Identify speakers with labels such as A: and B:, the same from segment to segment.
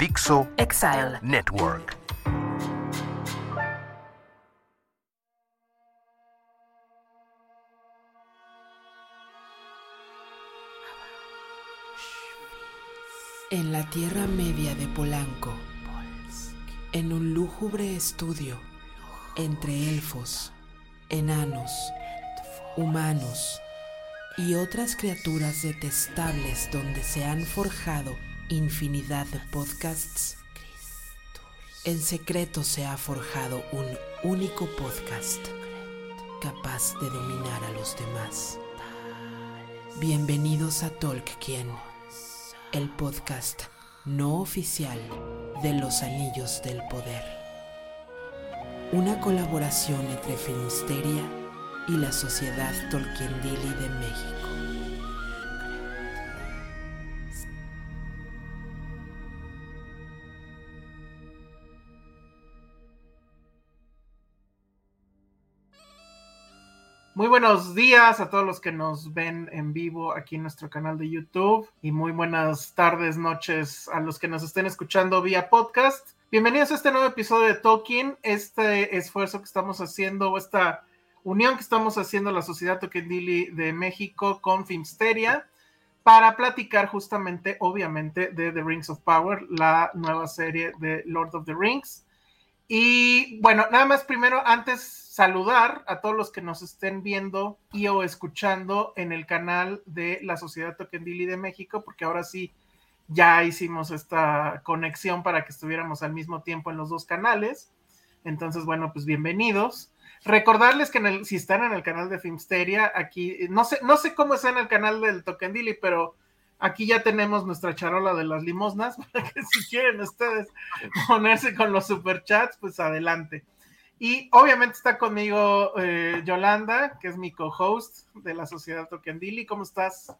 A: Dixo
B: Exile.
A: Network.
B: En la Tierra Media de Polanco, en un lúgubre estudio entre elfos, enanos, humanos y otras criaturas detestables donde se han forjado infinidad de podcasts, en secreto se ha forjado un único podcast capaz de dominar a los demás. Bienvenidos a Tolkien, el podcast no oficial de los Anillos del Poder. Una colaboración entre Filmsteria y la Sociedad Tolkiendili de México.
C: Muy buenos días a todos los que nos ven en vivo aquí en nuestro canal de YouTube y muy buenas tardes, noches a los que nos estén escuchando vía podcast. Bienvenidos a este nuevo episodio de Tolkien, este esfuerzo que estamos haciendo, esta unión que estamos haciendo la Sociedad Tolkiendili de México con Filmsteria para platicar justamente, obviamente, de The Rings of Power, la nueva serie de Lord of the Rings. Y bueno, nada más primero, antes saludar a todos los que nos estén viendo y o escuchando en el canal de la Sociedad Tokendili de México, porque ahora sí ya hicimos esta conexión para que estuviéramos al mismo tiempo en los dos canales. Entonces, bueno, pues bienvenidos. Recordarles que en el, si están en el canal de Filmsteria, aquí, no sé, no sé cómo está en el canal del Tokendili, pero aquí ya tenemos nuestra charola de las limosnas, para que si quieren ustedes ponerse con los superchats, pues adelante. Y obviamente está conmigo eh, Yolanda, que es mi co-host de la Sociedad Tokendili. ¿Cómo estás?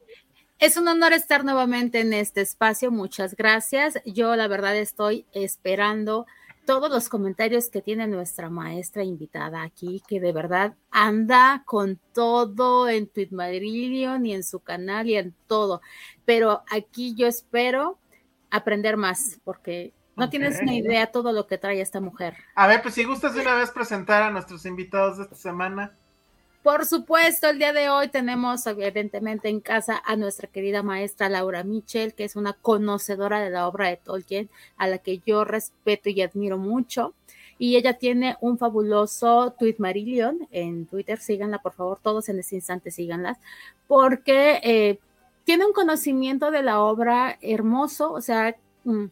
D: Es un honor estar nuevamente en este espacio. Muchas gracias. Yo la verdad estoy esperando todos los comentarios que tiene nuestra maestra invitada aquí, que de verdad anda con todo en Tweetmarillion y en su canal y en todo. Pero aquí yo espero aprender más, porque no tienes ni idea todo lo que trae esta mujer.
C: A ver, pues si gustas de una vez presentar a nuestros invitados de esta semana.
D: Por supuesto, el día de hoy tenemos evidentemente en casa a nuestra querida maestra Laura Mitchell, que es una conocedora de la obra de Tolkien, a la que yo respeto y admiro mucho. Y ella tiene un fabuloso tweet Marillion en Twitter, síganla por favor, todos en este instante síganlas, porque eh, tiene un conocimiento de la obra hermoso, o sea, mm,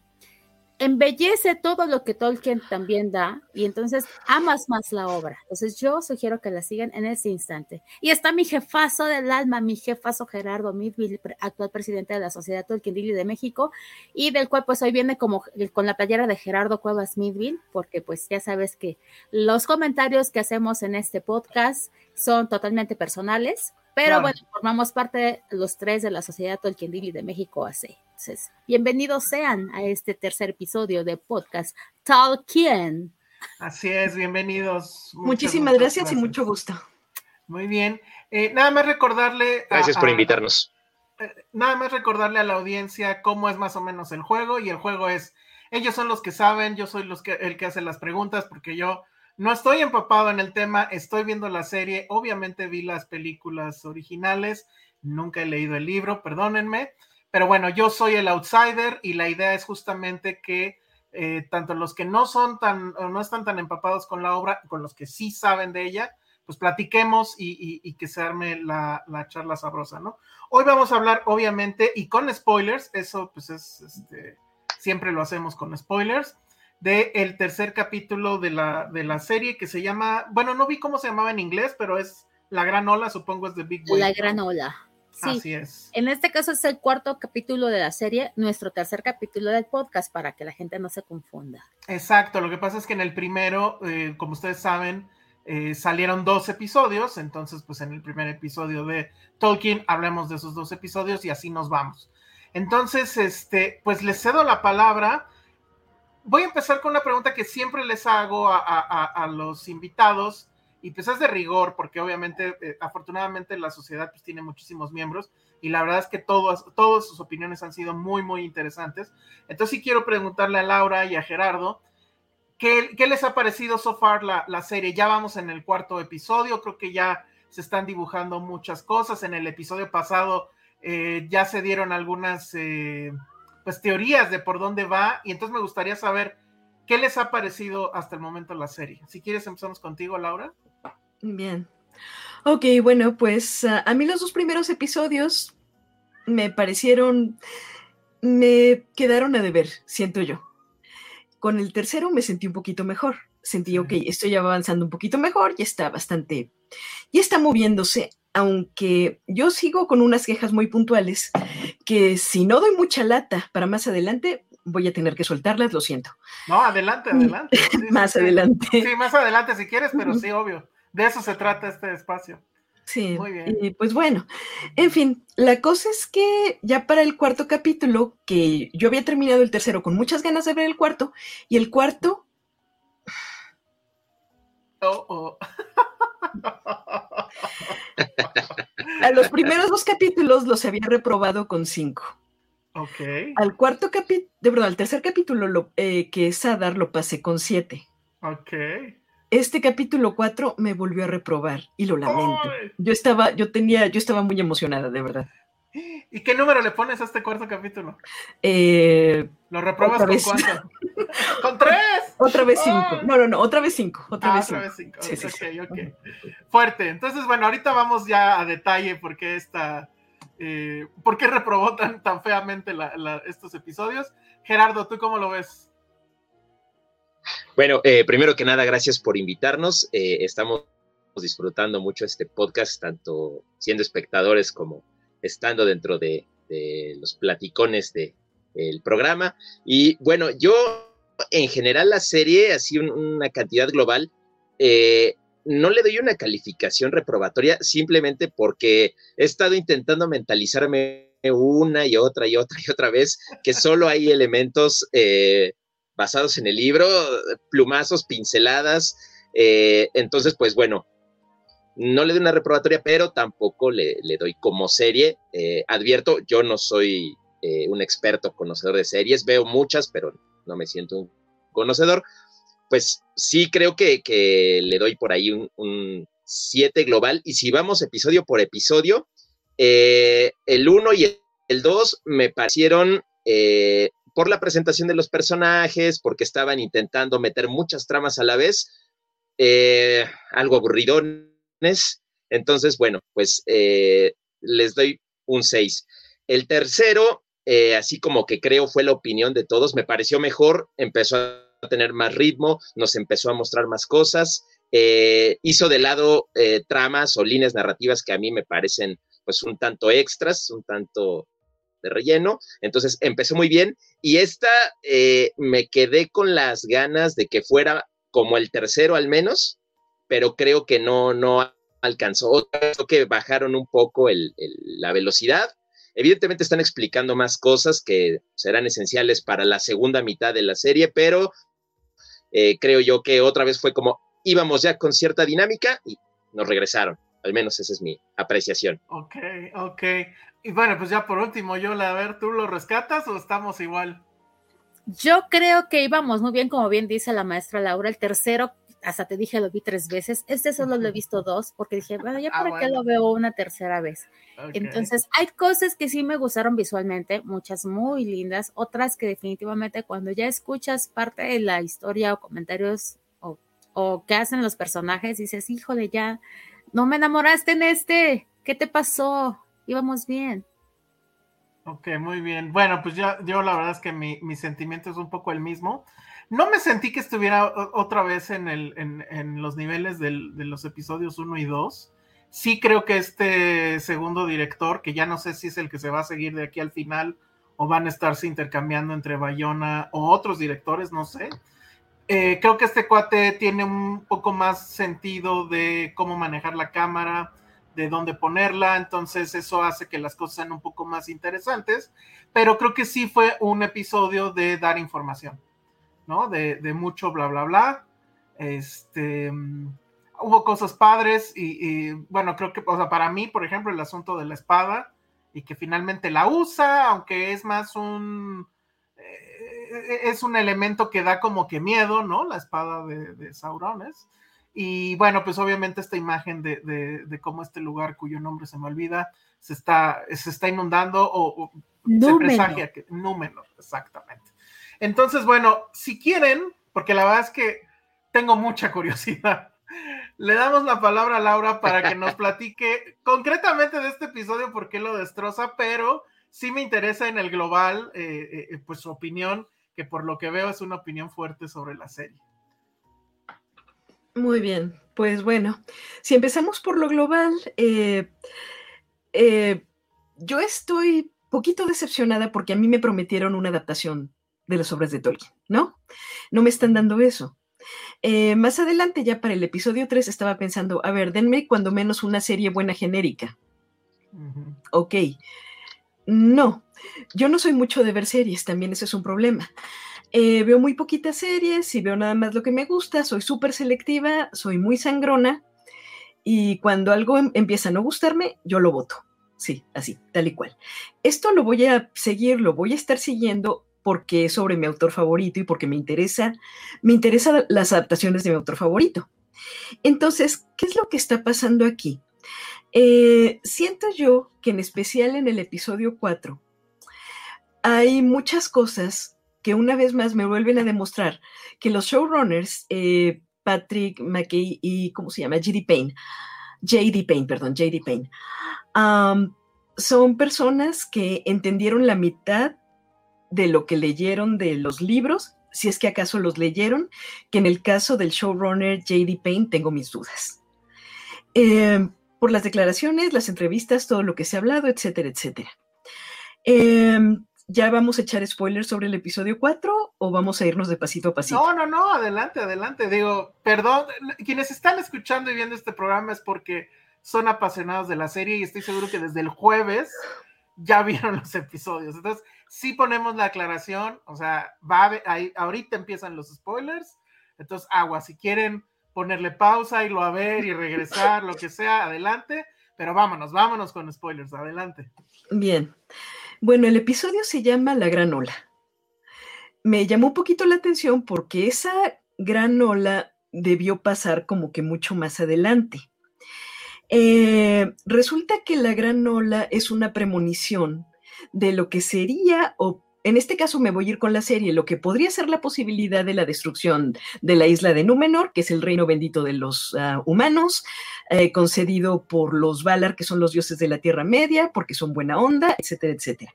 D: embellece todo lo que Tolkien también da y entonces amas más la obra. Entonces yo sugiero que la sigan en ese instante. Y está mi jefazo del alma, mi jefazo Gerardo Midville, actual presidente de la Sociedad Tolkien de México y del cual pues hoy viene como con la playera de Gerardo Cuevas Midville, porque pues ya sabes que los comentarios que hacemos en este podcast son totalmente personales. Pero
C: Claro.
D: bueno, formamos parte de los tres de la Sociedad Tolkien de México AC. Entonces, bienvenidos sean a este tercer episodio de podcast Tolkien.
C: Así es, bienvenidos. Muchas,
E: Muchísimas
C: muchas
E: gracias y mucho gusto.
C: Muy bien. Eh, nada más recordarle. a-
F: Gracias por invitarnos.
C: eh, nada más recordarle a la audiencia cómo es más o menos el juego y el juego es, ellos son los que saben, yo soy los que, el que hace las preguntas porque yo no estoy empapado en el tema, estoy viendo la serie, obviamente vi las películas originales nunca he leído el libro, perdónenme, pero bueno, yo soy el outsider y la idea es justamente que eh, tanto los que no son tan, o no están tan empapados con la obra, con los que sí saben de ella, pues platiquemos y, que se arme la, charla sabrosa, ¿no? Hoy vamos a hablar, obviamente, y con spoilers, eso pues es, este, siempre lo hacemos con spoilers, de el tercer capítulo de la, de la serie que se llama, bueno, no vi cómo se llamaba en inglés, pero es La Gran Ola, supongo es de Big Wave.
D: La Gran Ola. Sí,
C: Así es.
D: En este caso es el cuarto capítulo de la serie, nuestro tercer capítulo del podcast, para que la gente no se confunda.
C: Exacto, lo que pasa es que en el primero, eh, como ustedes saben, eh, salieron dos episodios, entonces pues en el primer episodio de Tolkien hablemos de esos dos episodios y así nos vamos. Entonces, este, pues les cedo la palabra. Voy a empezar con una pregunta que siempre les hago a, los invitados y pues es de rigor porque obviamente, eh, afortunadamente la sociedad pues tiene muchísimos miembros y la verdad es que todas, todas sus opiniones han sido muy, muy interesantes. Entonces sí quiero preguntarle a Laura y a Gerardo ¿Qué, les ha parecido so far la, serie? Ya vamos en el cuarto episodio, creo que ya se están dibujando muchas cosas. En el episodio pasado eh, ya se dieron algunas eh, pues, teorías de por dónde va y entonces me gustaría saber qué les ha parecido hasta el momento la serie. Si quieres empezamos contigo, Laura.
E: Bien. Ok, bueno, pues ah, a mí los dos primeros episodios me parecieron, me quedaron a deber, siento yo. Con el tercero me sentí un poquito mejor. Sentí, ok, esto ya va avanzando un poquito mejor, ya está bastante, ya está moviéndose, aunque yo sigo con unas quejas muy puntuales que si no doy mucha lata para más adelante, voy a tener que soltarlas, lo siento.
C: No, adelante, adelante.
E: más adelante.
C: Sí, más adelante si quieres, pero sí, obvio. De eso se trata este espacio.
E: Sí, Y pues bueno, en fin, la cosa es que ya para el cuarto capítulo, que yo había terminado el tercero con muchas ganas de ver el cuarto, y el cuarto...
C: Oh, oh.
E: A los primeros dos capítulos los había reprobado con cinco.
C: Ok.
E: Al cuarto capítulo, de verdad, al tercer capítulo lo, eh, que es Adar lo pasé con siete.
C: Ok
E: este capítulo 4 me volvió a reprobar y lo lamento. Yo estaba, yo tenía, yo estaba muy emocionada, de verdad.
C: ¿Y qué número le pones a este cuarto capítulo?
E: Eh,
C: ¿Lo reprobas con cuánto? ¡Con tres!
E: Otra vez cinco. No, no, no, otra vez cinco. Otra
C: ah,
E: vez
C: otra cinco. vez cinco. Sí, okay, Fuerte. Entonces, bueno, ahorita vamos ya a detalle por qué esta. Eh, ¿Por qué reprobó tan, tan feamente estos episodios? Gerardo, ¿tú cómo lo ves?
F: Bueno, eh, primero que nada, gracias por invitarnos. Eh, estamos disfrutando mucho este podcast, tanto siendo espectadores como estando dentro de, los platicones del programa. Y bueno, yo en general la serie, así una cantidad global, eh, no le doy una calificación reprobatoria simplemente porque he estado intentando mentalizarme una y otra y otra y otra vez que solo hay elementos basados en el libro, plumazos, pinceladas. Eh, entonces, pues bueno, no le doy una reprobatoria, pero tampoco le, doy como serie. Eh, advierto, yo no soy eh, un experto conocedor de series, veo muchas, pero no me siento un conocedor. Pues sí creo que, le doy por ahí un 7 global. Y si vamos episodio por episodio, el 1 y el 2 me parecieron por la presentación de los personajes, porque estaban intentando meter muchas tramas a la vez, eh, algo aburridones. Entonces, bueno, pues eh, les doy un 6. El tercero, eh, así como que creo fue la opinión de todos, me pareció mejor, empezó a tener más ritmo, nos empezó a mostrar más cosas, hizo de lado tramas o líneas narrativas que a mí me parecen pues un tanto extras, un tanto de relleno. Entonces empezó muy bien y esta eh, me quedé con las ganas de que fuera como el tercero al menos, pero creo que no, no alcanzó. Creo que bajaron un poco la velocidad. Evidentemente están explicando más cosas que serán esenciales para la segunda mitad de la serie, pero eh, creo yo que otra vez fue como íbamos ya con cierta dinámica y nos regresaron. Al menos esa es mi apreciación.
C: Ok, ok. Y bueno, pues ya por último, Yola, a ver, ¿tú lo rescatas o estamos igual?
D: Yo creo que íbamos muy bien, como bien dice la maestra Laura. El tercero hasta te dije lo vi tres veces, este solo lo he visto dos, porque dije, bueno, ya
C: Ah,
D: para qué
C: bueno.
D: lo veo una tercera vez. Entonces, hay cosas que sí me gustaron visualmente, muchas muy lindas, otras que definitivamente cuando ya escuchas parte de la historia o comentarios o, o que hacen los personajes, dices, híjole, ya, no me enamoraste en este, ¿qué te pasó? Íbamos bien.
C: Ok, muy bien. Bueno, pues yo, yo la verdad es que mi, mi sentimiento es un poco el mismo. No me sentí que estuviera otra vez en, el, en, en los niveles del- de los episodios 1 y 2. Sí creo que este segundo director, que ya no sé si es el que se va a seguir de aquí al final o van a estarse intercambiando entre Bayona o otros directores, no sé. Eh, creo que este cuate tiene un poco más sentido de cómo manejar la cámara, de dónde ponerla, entonces eso hace que las cosas sean un poco más interesantes, pero creo que sí fue un episodio de dar información, ¿no? De, mucho bla, bla, bla. Este, mm, hubo cosas padres y, y, bueno, creo que, o para mí, por ejemplo, el asunto de la espada y que finalmente la usa, aunque es más un, eh, es un elemento que da como que miedo, ¿no? La espada de, de Sauron. Y bueno, pues obviamente esta imagen de, de, de, cómo este lugar cuyo nombre se me olvida se está, se está inundando o, o se presagia que Númenor, exactamente. Entonces, bueno, si quieren, porque la verdad es que tengo mucha curiosidad, le damos la palabra a Laura para que nos platique concretamente de este episodio, por qué lo destroza, pero sí me interesa en el global, eh, eh, pues su opinión, que por lo que veo es una opinión fuerte sobre la serie.
E: Muy bien, pues bueno, si empezamos por lo global, eh, eh, yo estoy poquito decepcionada porque a mí me prometieron una adaptación de las obras de Tolkien, ¿no? No me están dando eso. Eh, más adelante, ya para el episodio 3, estaba pensando, a ver, denme cuando menos una serie buena genérica. Uh -huh. Ok. No, yo no soy mucho de ver series, también ese es un problema. Eh, veo muy poquitas series y veo nada más lo que me gusta, soy súper selectiva, soy muy sangrona y cuando algo em empieza a no gustarme, yo lo voto. Sí, así, tal y cual. Esto lo voy a seguir, lo voy a estar siguiendo porque es sobre mi autor favorito y porque me interesa, me interesan las adaptaciones de mi autor favorito. Entonces, ¿qué es lo que está pasando aquí? Eh, siento yo que en especial en el episodio 4 hay muchas cosas que una vez más me vuelven a demostrar que los showrunners, eh, Patrick McKay y, ¿cómo se llama? J.D. Payne, J.D. Payne, perdón, J.D. Payne, um, son personas que entendieron la mitad de lo que leyeron de los libros, si es que acaso los leyeron, que en el caso del showrunner J.D. Payne tengo mis dudas. Eh, por las declaraciones, las entrevistas, todo lo que se ha hablado, etcétera, etcétera. Eh, ¿Ya vamos a echar spoilers sobre el episodio 4 o vamos a irnos de pasito a pasito?
C: No, no, no, adelante, adelante. Digo, perdón, quienes están escuchando y viendo este programa es porque son apasionados de la serie y estoy seguro que desde el jueves ya vieron los episodios. Entonces, sí ponemos la aclaración, o sea, va a, ahí, ahorita empiezan los spoilers. Entonces, agua, si quieren ponerle pausa, irlo a ver y regresar, lo que sea, adelante. Pero vámonos, vámonos con spoilers, adelante.
E: Bien. Bueno, el episodio se llama La Gran Ola. Me llamó un poquito la atención porque esa gran ola debió pasar como que mucho más adelante. Eh, resulta que la gran ola es una premonición de lo que sería, o en este caso me voy a ir con la serie, lo que podría ser la posibilidad de la destrucción de la isla de Númenor, que es el reino bendito de los uh, humanos, eh, concedido por los Valar, que son los dioses de la Tierra Media, porque son buena onda, etcétera, etcétera.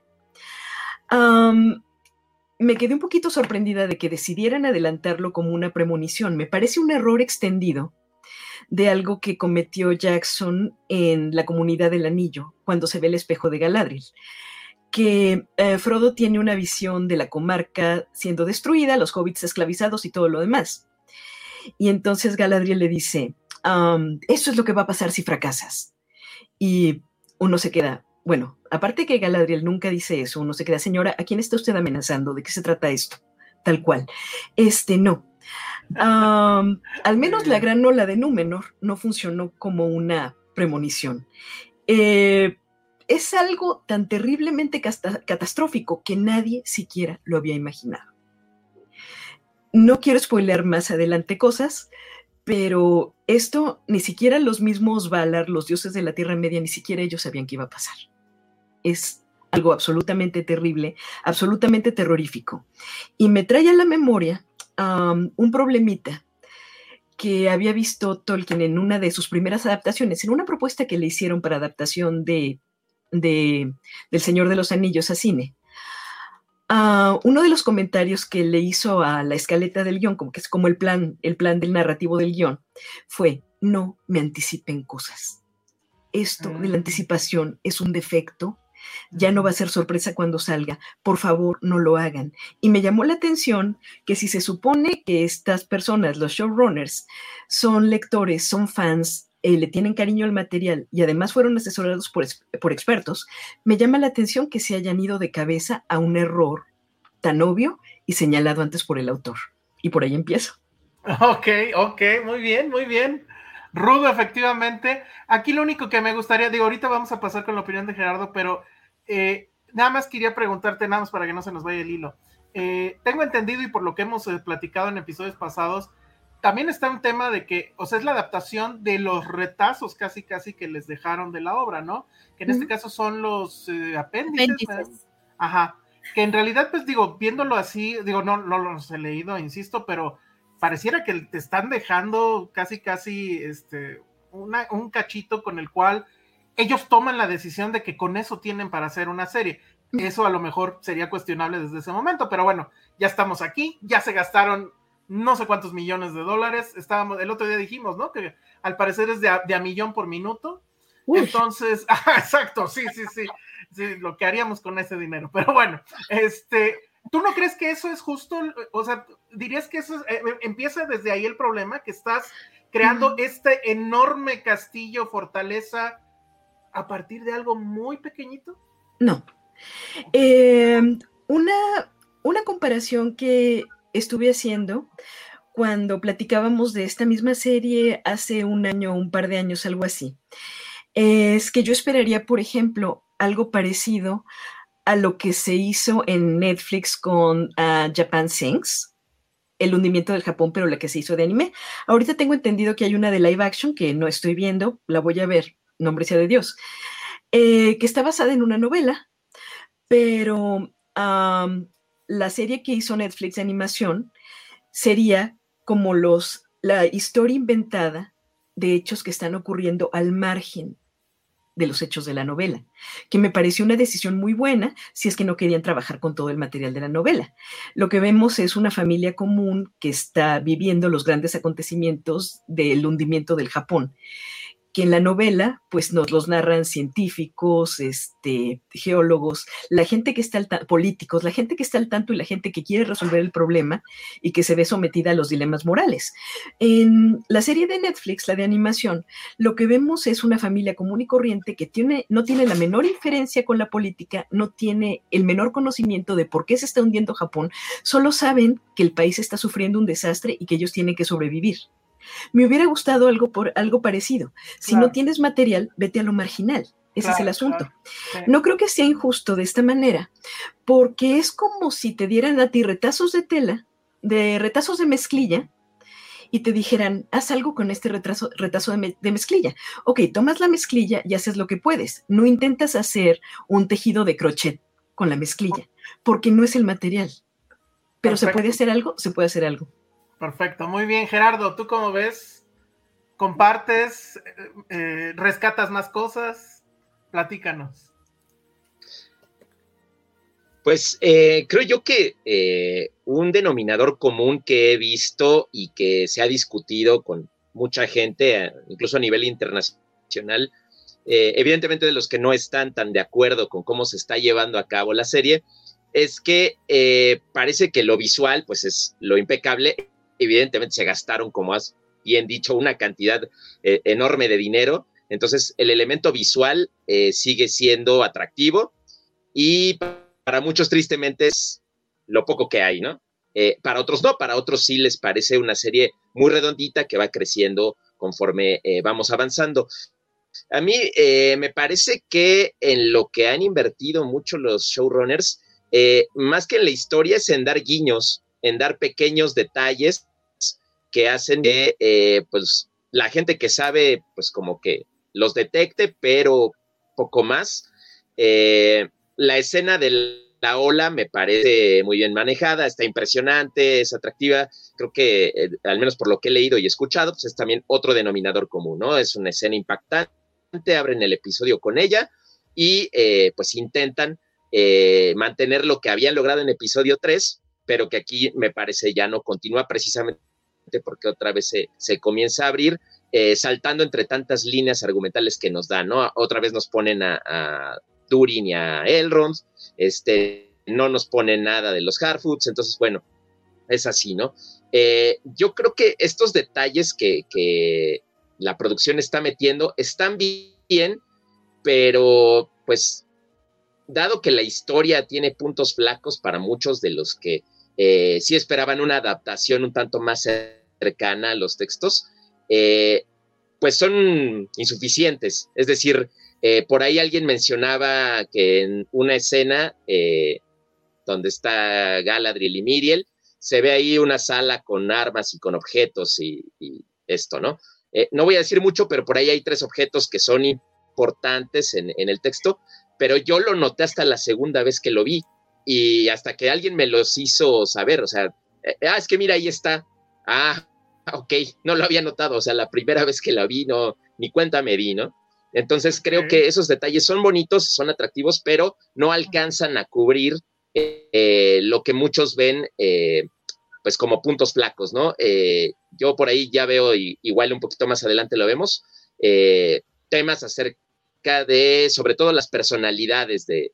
E: Me quedé un poquito sorprendida de que decidieran adelantarlo como una premonición. Me parece un error extendido de algo que cometió Jackson en la comunidad del anillo, cuando se ve el espejo de Galadriel que eh, Frodo tiene una visión de la comarca siendo destruida, los hobbits esclavizados y todo lo demás. Y entonces Galadriel le dice, eso es lo que va a pasar si fracasas. Y uno se queda, bueno, aparte que Galadriel nunca dice eso, uno se queda, señora, ¿a quién está usted amenazando? ¿De qué se trata esto? Tal cual. Este, no. Al menos la gran ola de Númenor no funcionó como una premonición. Eh, es algo tan terriblemente catastrófico que nadie siquiera lo había imaginado. No quiero spoilear más adelante cosas, Pero esto ni siquiera los mismos Valar, los dioses de la Tierra Media, ni siquiera ellos sabían que iba a pasar. Es algo absolutamente terrible, absolutamente terrorífico. Y me trae a la memoria un problemita que había visto Tolkien en una de sus primeras adaptaciones, en una propuesta que le hicieron para adaptación de, de del Señor de los Anillos a cine. Ah, uno de los comentarios que le hizo a la escaleta del guion, como que es como el plan, el plan del narrativo del guion, fue, no me anticipen cosas. Esto de la mm. anticipación es un defecto, ya no va a ser sorpresa cuando salga, por favor no lo hagan. Y me llamó la atención que si se supone que estas personas, los showrunners, son lectores, son fans, eh, le tienen cariño al material y además fueron asesorados por, por expertos, me llama la atención que se hayan ido de cabeza a un error tan obvio y señalado antes por el autor. Y por ahí empiezo.
C: Ok, ok, muy bien, muy bien. Rudo, efectivamente. Aquí lo único que me gustaría, digo, ahorita vamos a pasar con la opinión de Gerardo, pero eh, nada más quería preguntarte, nada más para que no se nos vaya el hilo. Eh, tengo entendido y por lo que hemos platicado en episodios pasados, también está un tema de que, o sea, es la adaptación de los retazos casi, casi que les dejaron de la obra, ¿no? Que en este caso son los eh, apéndices. Ajá. Que en realidad, pues digo, viéndolo así, digo, no, no los he leído, insisto, pero pareciera que te están dejando casi, casi, este, un cachito con el cual ellos toman la decisión de que con eso tienen para hacer una serie. Eso a lo mejor sería cuestionable desde ese momento, pero bueno, ya estamos aquí, ya se gastaron no sé cuántos millones de dólares. Estábamos, el otro día dijimos, ¿no? Que al parecer es de a, millón por minuto. Entonces, exacto, sí, sí, sí, sí, lo que haríamos con ese dinero. Pero bueno, este, ¿tú no crees que eso es justo? O sea, dirías que eso eh, eh, empieza desde ahí el problema, que estás creando este enorme castillo, fortaleza, a partir de algo muy pequeñito.
E: No. Eh, una, una comparación que estuve haciendo cuando platicábamos de esta misma serie hace un año, un par de años, algo así. Es que yo esperaría, por ejemplo, algo parecido a lo que se hizo en Netflix con ah, Japan Sings, el hundimiento del Japón, pero la que se hizo de anime. Ahorita tengo entendido que hay una de live action que no estoy viendo, la voy a ver, nombre sea de Dios, eh, que está basada en una novela, pero la serie que hizo Netflix de animación sería como los, la historia inventada de hechos que están ocurriendo al margen de los hechos de la novela, que me pareció una decisión muy buena si es que no querían trabajar con todo el material de la novela. Lo que vemos es una familia común que está viviendo los grandes acontecimientos del hundimiento del Japón que en la novela pues nos los narran científicos, este, geólogos, la gente que está al políticos, la gente que está al tanto y la gente que quiere resolver el problema y que se ve sometida a los dilemas morales. En la serie de Netflix, la de animación, lo que vemos es una familia común y corriente que tiene, no tiene la menor inferencia con la política, no tiene el menor conocimiento de por qué se está hundiendo Japón, solo saben que el país está sufriendo un desastre y que ellos tienen que sobrevivir. Me hubiera gustado algo, por, algo parecido. Si no tienes material, vete a lo marginal. Ese es el asunto. No creo que sea injusto de esta manera, porque es como si te dieran a ti retazos de tela, de retazos de mezclilla, y te dijeran, haz algo con este retraso, retazo de, de, mezclilla. Ok, tomas la mezclilla y haces lo que puedes. No intentas hacer un tejido de crochet con la mezclilla, porque no es el material. Pero se puede hacer algo, se puede hacer algo.
C: Perfecto, muy bien, Gerardo, ¿tú cómo ves? ¿Compartes? Eh, eh, ¿Rescatas más cosas? Platícanos.
F: Pues eh, creo yo que un denominador común que he visto y que se ha discutido con mucha gente, incluso a nivel internacional, evidentemente de los que no están tan de acuerdo con cómo se está llevando a cabo la serie, es que parece que lo visual, pues es lo impecable, evidentemente se gastaron, como has bien dicho, una cantidad eh, enorme de dinero. Entonces, el elemento visual eh, sigue siendo atractivo y para muchos, tristemente, es lo poco que hay, ¿no? Eh, para otros no, para otros sí les parece una serie muy redondita que va creciendo conforme vamos avanzando. A mí me parece que en lo que han invertido mucho los showrunners, más que en la historia, es en dar guiños en dar pequeños detalles que hacen que eh, pues la gente que sabe pues como que los detecte, pero poco más. Eh, la escena de la ola me parece muy bien manejada, está impresionante, es atractiva. Creo que, eh, al menos por lo que he leído y escuchado, pues es también otro denominador común, ¿no? Es una escena impactante, abren el episodio con ella y pues intentan mantener lo que habían logrado en episodio 3, pero que aquí me parece ya no continúa precisamente porque otra vez se, comienza a abrir, eh, saltando entre tantas líneas argumentales que nos dan, ¿no? Otra vez nos ponen a, a Turing y a Elrond, este, no nos ponen nada de los Harfoots, entonces, bueno, es así, ¿no? Eh, yo creo que estos detalles que, que la producción está metiendo están bien, pero pues dado que la historia tiene puntos flacos para muchos de los que eh, sí esperaban una adaptación un tanto más cercana a los textos, eh, pues son insuficientes. Es decir, eh, por ahí alguien mencionaba que en una escena donde está Galadriel y Miriel, se ve ahí una sala con armas y con objetos y, esto, ¿no? no voy a decir mucho, pero por ahí hay tres objetos que son importantes en el texto, pero yo lo noté hasta la segunda vez que lo vi y hasta que alguien me los hizo saber, o sea, eh, ah, es que mira, ahí está. Ah, ok, no lo había notado, o sea, la primera vez que la vi, no, ni cuenta me di, ¿no? Entonces creo que esos detalles son bonitos, son atractivos, pero no alcanzan a cubrir eh, lo que muchos ven, eh, pues como puntos flacos, ¿no? yo por ahí ya veo, igual un poquito más adelante lo vemos, temas acerca de, sobre todo, las personalidades de,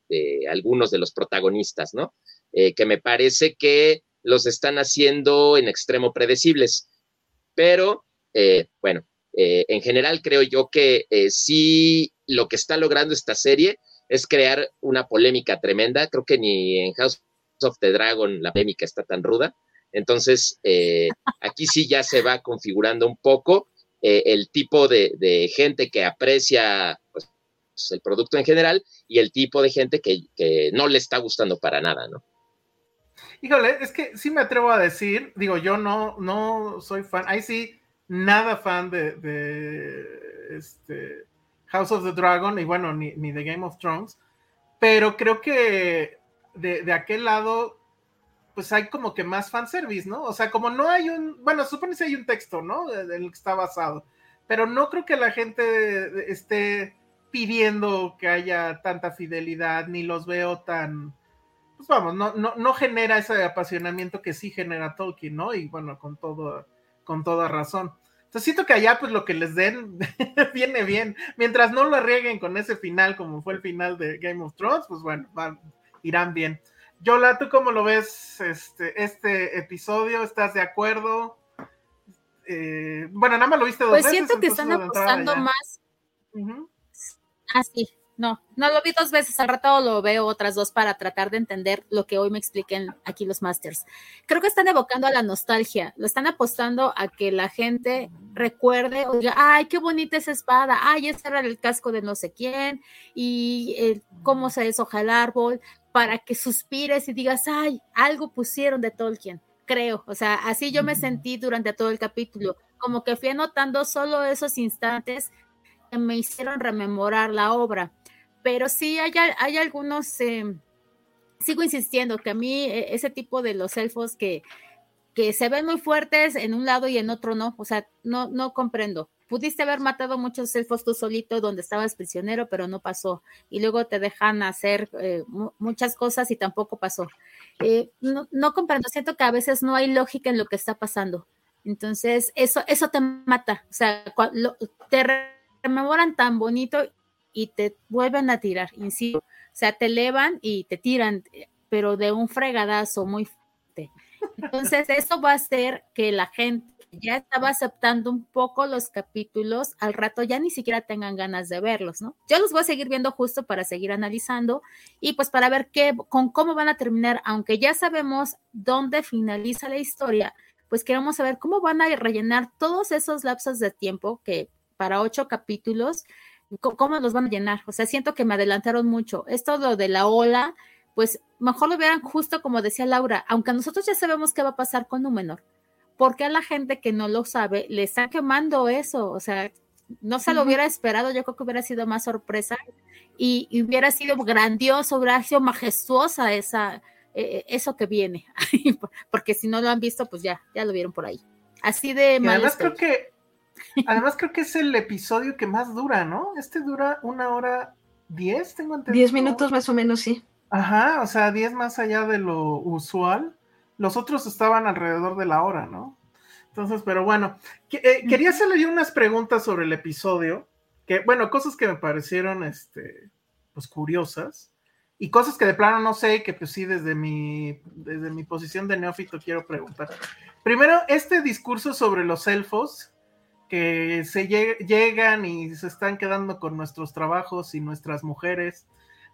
F: algunos de los protagonistas, ¿no? Eh, que me parece que los están haciendo en extremo predecibles. Pero, eh, bueno, eh, en general creo yo que sí lo que está logrando esta serie es crear una polémica tremenda. Creo que ni en House of the Dragon la polémica está tan ruda. Entonces, aquí sí ya se va configurando un poco el tipo de, gente que aprecia pues, el producto en general y el tipo de gente que, no le está gustando para nada, ¿no?
C: Híjole, es que sí me atrevo a decir, digo, yo no, no soy fan, ahí sí, nada fan de, este, House of the Dragon y bueno, ni, de Game of Thrones, pero creo que de, aquel lado, pues hay como que más fanservice, ¿no? O sea, como no hay un, bueno, supone que hay un texto, ¿no? En el que está basado, pero no creo que la gente esté pidiendo que haya tanta fidelidad, ni los veo tan, pues vamos, no, no, no genera ese apasionamiento que sí genera Tolkien, ¿no? Y bueno, con todo, con toda razón. Entonces siento que allá pues lo que les den viene bien. Mientras no lo arriesguen con ese final como fue el final de Game of Thrones, pues bueno, irán bien. Yola, ¿tú cómo lo ves este, este episodio? ¿Estás de acuerdo? Eh, bueno, nada más lo viste dos
D: pues
C: veces.
D: Pues siento que están apostando más. Ah, sí, no, no lo vi dos veces, al rato lo veo otras dos para tratar de entender lo que hoy me expliquen aquí los masters. Creo que están evocando a la nostalgia, lo están apostando a que la gente recuerde, oiga, ay, qué bonita esa espada, ay, ese era el casco de no sé quién, y eh, cómo se deshoja el árbol, para que suspires y digas, ay, algo pusieron de Tolkien, creo, o sea, así yo me sentí durante todo el capítulo, como que fui anotando solo esos instantes me hicieron rememorar la obra. Pero sí hay, hay algunos, em, sigo insistiendo que a mí e, ese tipo de los elfos que, que se ven muy fuertes en un lado y en otro no, o sea, no, no comprendo. Pudiste haber matado muchos elfos tú solito donde estabas prisionero, pero no pasó. Y luego te dejan hacer eh, muchas cosas y tampoco pasó. Eh, no, no, comprendo, siento que a veces no hay lógica en lo que está pasando. Entonces, eso, eso te mata. O sea, te rememoran tan bonito y te vuelven a tirar, insisto. O sea, te elevan y te tiran, pero de un fregadazo muy fuerte. Entonces, eso va a hacer que la gente ya estaba aceptando un poco los capítulos, al rato ya ni siquiera tengan ganas de verlos, ¿no? Yo los voy a seguir viendo justo para seguir analizando y pues para ver qué, con cómo van a terminar, aunque ya sabemos dónde finaliza la historia, pues queremos saber cómo van a rellenar todos esos lapsos de tiempo que para ocho capítulos, ¿cómo los van a llenar? O sea, siento que me adelantaron mucho. Esto lo de la ola, pues mejor lo vieran justo como decía Laura, aunque nosotros ya sabemos qué va a pasar con Númenor. porque a la gente que no lo sabe le está quemando eso? O sea, no se lo hubiera esperado, yo creo que hubiera sido más sorpresa y, hubiera sido grandioso, hubiera sido majestuosa esa, eh, eso que viene, porque si no lo han visto, pues ya, ya lo vieron por ahí. Así de
C: mal. Además creo que, además creo que es el episodio que más dura, ¿no? Este dura una hora diez, tengo entendido.
E: Diez minutos más o menos, sí.
C: Ajá, o sea, diez más allá de lo usual. Los otros estaban alrededor de la hora, ¿no? Entonces, pero bueno, eh, quería hacerle yo unas preguntas sobre el episodio, que, bueno, cosas que me parecieron, este, pues curiosas, y cosas que de plano no sé, que pues sí, desde mi, desde mi posición de neófito quiero preguntar. Primero, este discurso sobre los elfos, que se llegan y se están quedando con nuestros trabajos y nuestras mujeres,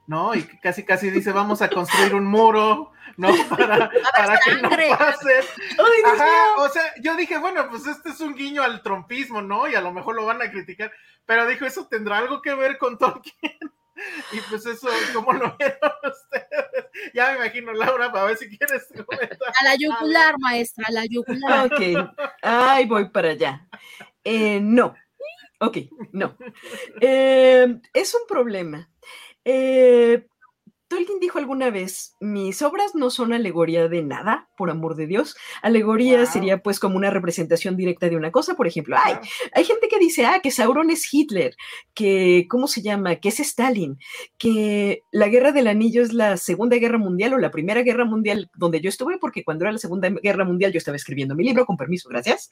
C: ¿no? Y casi casi dice, vamos a construir un muro, ¿no? Para, para que no pasen. Ajá, o sea, yo dije, bueno, pues este es un guiño al trompismo, ¿no? Y a lo mejor lo van a criticar, pero dijo, eso tendrá algo que ver con Tolkien. Y pues eso, ¿cómo lo vieron ustedes? Ya me imagino, Laura, para ver si quieres comentar.
D: A la yugular, maestra, a la yugular.
E: Ok, ay, voy para allá. Eh, no, ok, no. Eh, es un problema eh, Tolkien dijo alguna vez, mis obras no son alegoría de nada, por amor de Dios. Alegoría sería pues como una representación directa de una cosa, por ejemplo, hay, hay gente que dice, ah, que Sauron es Hitler, que, ¿cómo se llama? Que es Stalin, que la guerra del anillo es la Segunda Guerra Mundial o la Primera Guerra Mundial donde yo estuve, porque cuando era la Segunda Guerra Mundial yo estaba escribiendo mi libro, con permiso, gracias.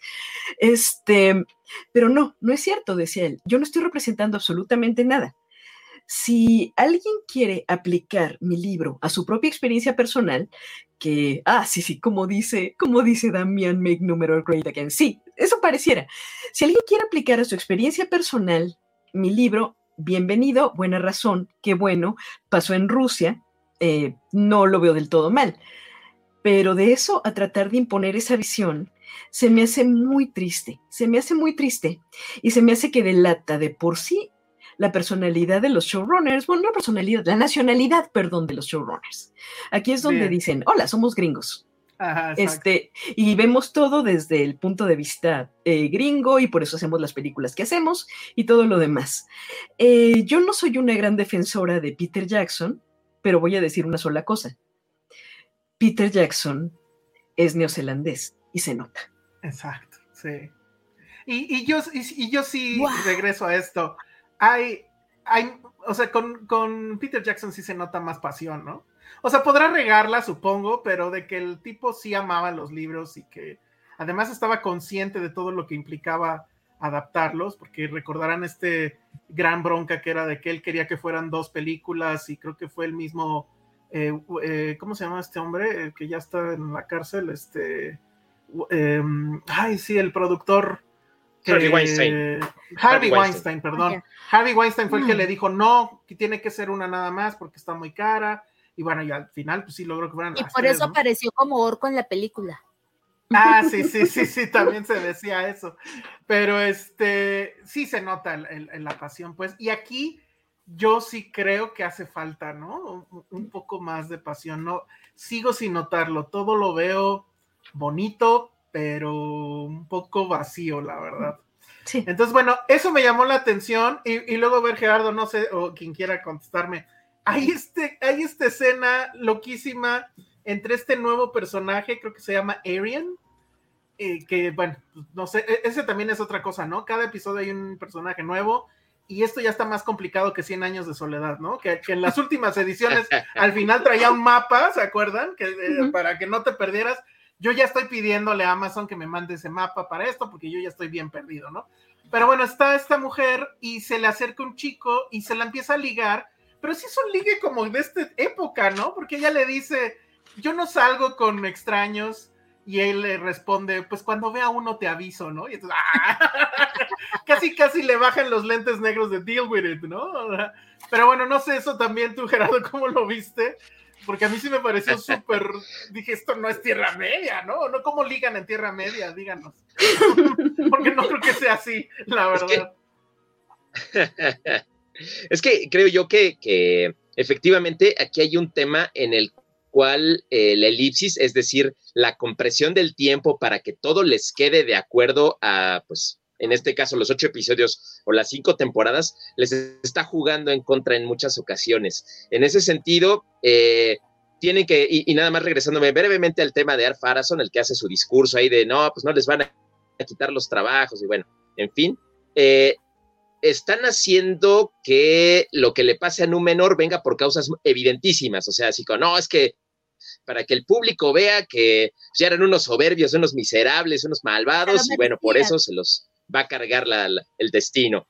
E: Este, pero no, no es cierto, decía él, yo no estoy representando absolutamente nada si alguien quiere aplicar mi libro a su propia experiencia personal, que, ah, sí, sí, como dice, como dice Damian Make Numero Great Again, sí, eso pareciera. Si alguien quiere aplicar a su experiencia personal mi libro, bienvenido, buena razón, qué bueno, pasó en Rusia, eh, no lo veo del todo mal. Pero de eso a tratar de imponer esa visión, se me hace muy triste, se me hace muy triste y se me hace que delata de por sí la personalidad de los showrunners, bueno, la personalidad, la nacionalidad, perdón, de los showrunners. Aquí es donde dicen, hola, somos gringos. este, y vemos todo desde el punto de vista eh, gringo y por eso hacemos las películas que hacemos y todo lo demás. Eh, yo no soy una gran defensora de Peter Jackson, pero voy a decir una sola cosa. Peter Jackson es neozelandés y se nota.
C: Exacto, sí. Y, yo, y, yo sí regreso a esto hay, hay o sea, con, con, Peter Jackson sí se nota más pasión, ¿no? O sea, podrá regarla, supongo, pero de que el tipo sí amaba los libros y que además estaba consciente de todo lo que implicaba adaptarlos, porque recordarán este gran bronca que era de que él quería que fueran dos películas y creo que fue el mismo, eh, eh, ¿cómo se llama este hombre? que ya está en la cárcel, este, em, ay, sí, el productor
F: Harvey Weinstein.
C: Harvey Weinstein, perdón. Harvey Weinstein fue el que mm. le dijo, no, que tiene que ser una nada más porque está muy cara. Y bueno, y al final, pues sí logró que fueran
D: Y por eso apareció como orco en la película.
C: Ah, sí, sí, sí, sí, también se decía eso. Pero este, sí se nota la pasión, pues. Y aquí yo sí creo que hace falta, ¿no? Un, poco más de pasión, ¿no? Sigo sin notarlo, todo lo veo bonito, pero un poco vacío, la verdad. Sí. Entonces, bueno, eso me llamó la atención y, luego ver Gerardo, no sé, o quien quiera contestarme, hay, este, hay esta escena loquísima entre este nuevo personaje, creo que se llama Arian, eh, que bueno, pues, no sé, e, ese también es otra cosa, ¿no? Cada episodio hay un personaje nuevo y esto ya está más complicado que 100 años de soledad, ¿no? Que, en las últimas ediciones al final traía un mapa, ¿se acuerdan? Que, eh, Para que no te perdieras yo ya estoy pidiéndole a Amazon que me mande ese mapa para esto, porque yo ya estoy bien perdido, ¿no? Pero bueno, está esta mujer y se le acerca un chico y se la empieza a ligar, pero sí es un ligue como de esta época, ¿no? Porque ella le dice, yo no salgo con extraños, y él le responde, pues cuando vea uno te aviso, ¿no? Y entonces, ¡ah! casi, casi le bajan los lentes negros de Deal With It, ¿no? Pero bueno, no sé eso también tú, Gerardo, ¿cómo lo viste? Porque a mí sí me pareció súper, dije, esto no es Tierra Media, ¿no? ¿No cómo ligan en Tierra Media? Díganos. porque no creo que sea así, la verdad.
F: Es que, creo yo que, efectivamente aquí hay un tema en el cual eh, la elipsis, es decir, la compresión del tiempo para que todo les quede de acuerdo a, pues, en este caso, los ocho episodios o las cinco temporadas, les está jugando en contra en muchas ocasiones. En ese sentido, eh, tienen que, y, nada más regresándome brevemente al tema de Art Farason, el que hace su discurso ahí de no, pues no les van a quitar los trabajos y bueno, en fin, eh, están haciendo que lo que le pase a Númenor venga por causas evidentísimas, o sea, así como, no, es que para que el público vea que ya eran unos soberbios, unos miserables, unos malvados, y bueno, por eso se los va a cargar el destino.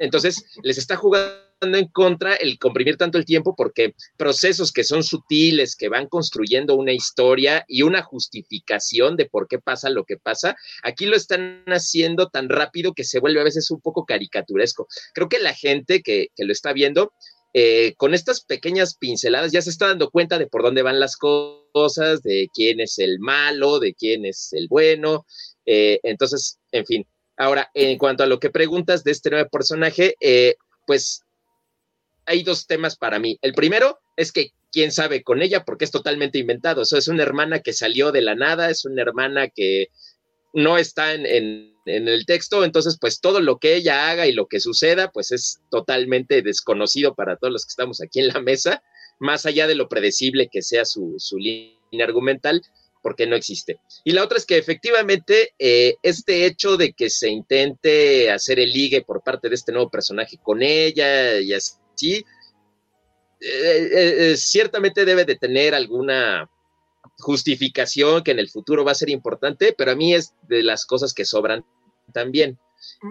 F: Entonces, les está jugando en contra el comprimir tanto el tiempo porque procesos que son sutiles, que van construyendo una historia y una justificación de por qué pasa lo que pasa, aquí lo están haciendo tan rápido que se vuelve a veces un poco caricaturesco. Creo que la gente que, lo está viendo, eh, con estas pequeñas pinceladas ya se está dando cuenta de por dónde van las cosas, de quién es el malo, de quién es el bueno. Eh, entonces, en fin. Ahora, en cuanto a lo que preguntas de este nuevo personaje, eh, pues hay dos temas para mí. El primero es que quién sabe con ella porque es totalmente inventado. Eso es una hermana que salió de la nada, es una hermana que no está en, el texto, entonces pues todo lo que ella haga y lo que suceda pues es totalmente desconocido para todos los que estamos aquí en la mesa, más allá de lo predecible que sea su, su línea argumental, porque no existe. Y la otra es que efectivamente eh, este hecho de que se intente hacer el ligue por parte de este nuevo personaje con ella y así, sí, eh, eh, ciertamente debe de tener alguna justificación que en el futuro va a ser importante, pero a mí es de las cosas que sobran también.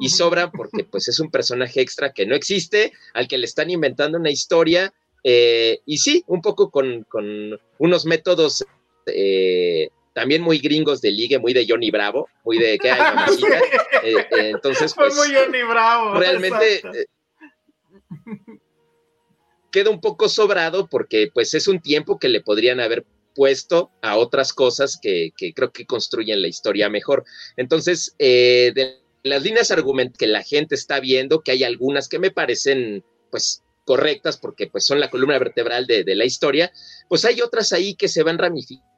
F: Y sobran porque pues es un personaje extra que no existe, al que le están inventando una historia, eh, y sí, un poco con, unos métodos también muy gringos de ligue, muy de Johnny Bravo, muy de que hay entonces, pues,
C: muy Johnny Bravo.
F: Realmente queda un poco sobrado porque pues es un tiempo que le podrían haber puesto a otras cosas que, creo que construyen la historia mejor. Entonces, eh, de las líneas argument que la gente está viendo, que hay algunas que me parecen pues correctas porque pues son la columna vertebral de, la historia, pues hay otras ahí que se van ramificando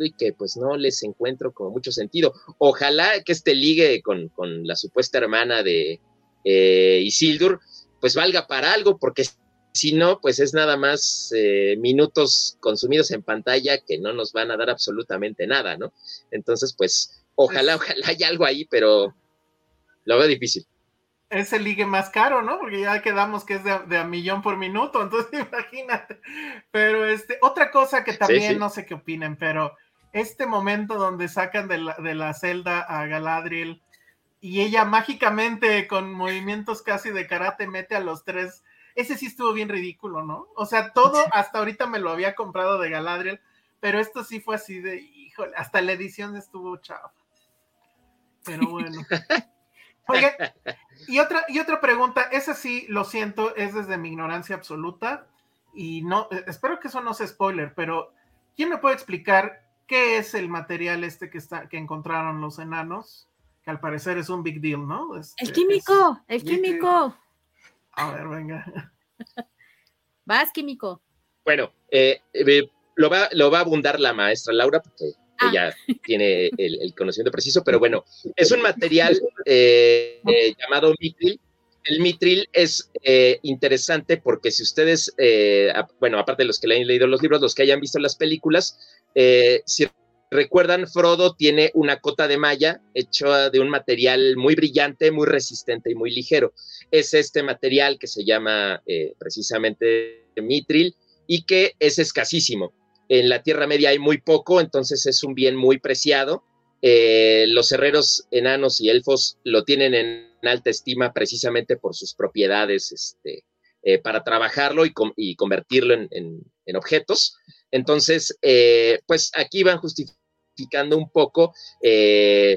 F: y que pues no les encuentro como mucho sentido. Ojalá que este ligue con, la supuesta hermana de eh, Isildur pues valga para algo porque si no, pues es nada más eh, minutos consumidos en pantalla que no nos van a dar absolutamente nada, ¿no? Entonces, pues, ojalá, ojalá haya algo ahí, pero lo veo difícil.
C: Es el ligue más caro, ¿no? Porque ya quedamos que es de, a millón por minuto, entonces imagínate. Pero este, otra cosa que también no sé qué opinen, pero este momento donde sacan de la, de la celda a Galadriel y ella mágicamente con movimientos casi de karate mete a los tres ese sí estuvo bien ridículo, ¿no? O sea, todo hasta ahorita me lo había comprado de Galadriel, pero esto sí fue así de, híjole, hasta la edición estuvo chafa. Pero bueno. Oye, y otra, y otra pregunta, esa sí, lo siento, es desde mi ignorancia absoluta, y no, eh, espero que eso no sea spoiler, pero ¿quién me puede explicar qué es el material este que está, que encontraron los enanos? Que al parecer es un big deal, ¿no?
D: el este, químico, el químico.
C: A ver, venga.
D: Vas, químico.
F: Bueno, eh, eh, lo, va, lo va a abundar la maestra Laura porque ah. ella tiene el, conocimiento preciso, pero bueno, es un material eh, llamado mitril. El mitril es interesante porque si ustedes, bueno, aparte de los que le han leído los libros, los que hayan visto las películas, si recuerdan, Frodo tiene una cota de malla hecha de un material muy brillante, muy resistente y muy ligero es este material que se llama eh, precisamente mitril y que es escasísimo. En la Tierra Media hay muy poco, entonces es un bien muy preciado. Eh, los herreros enanos y elfos lo tienen en alta estima precisamente por sus propiedades este, eh, para trabajarlo y, convertirlo en, objetos. Entonces, pues aquí van justificando un poco,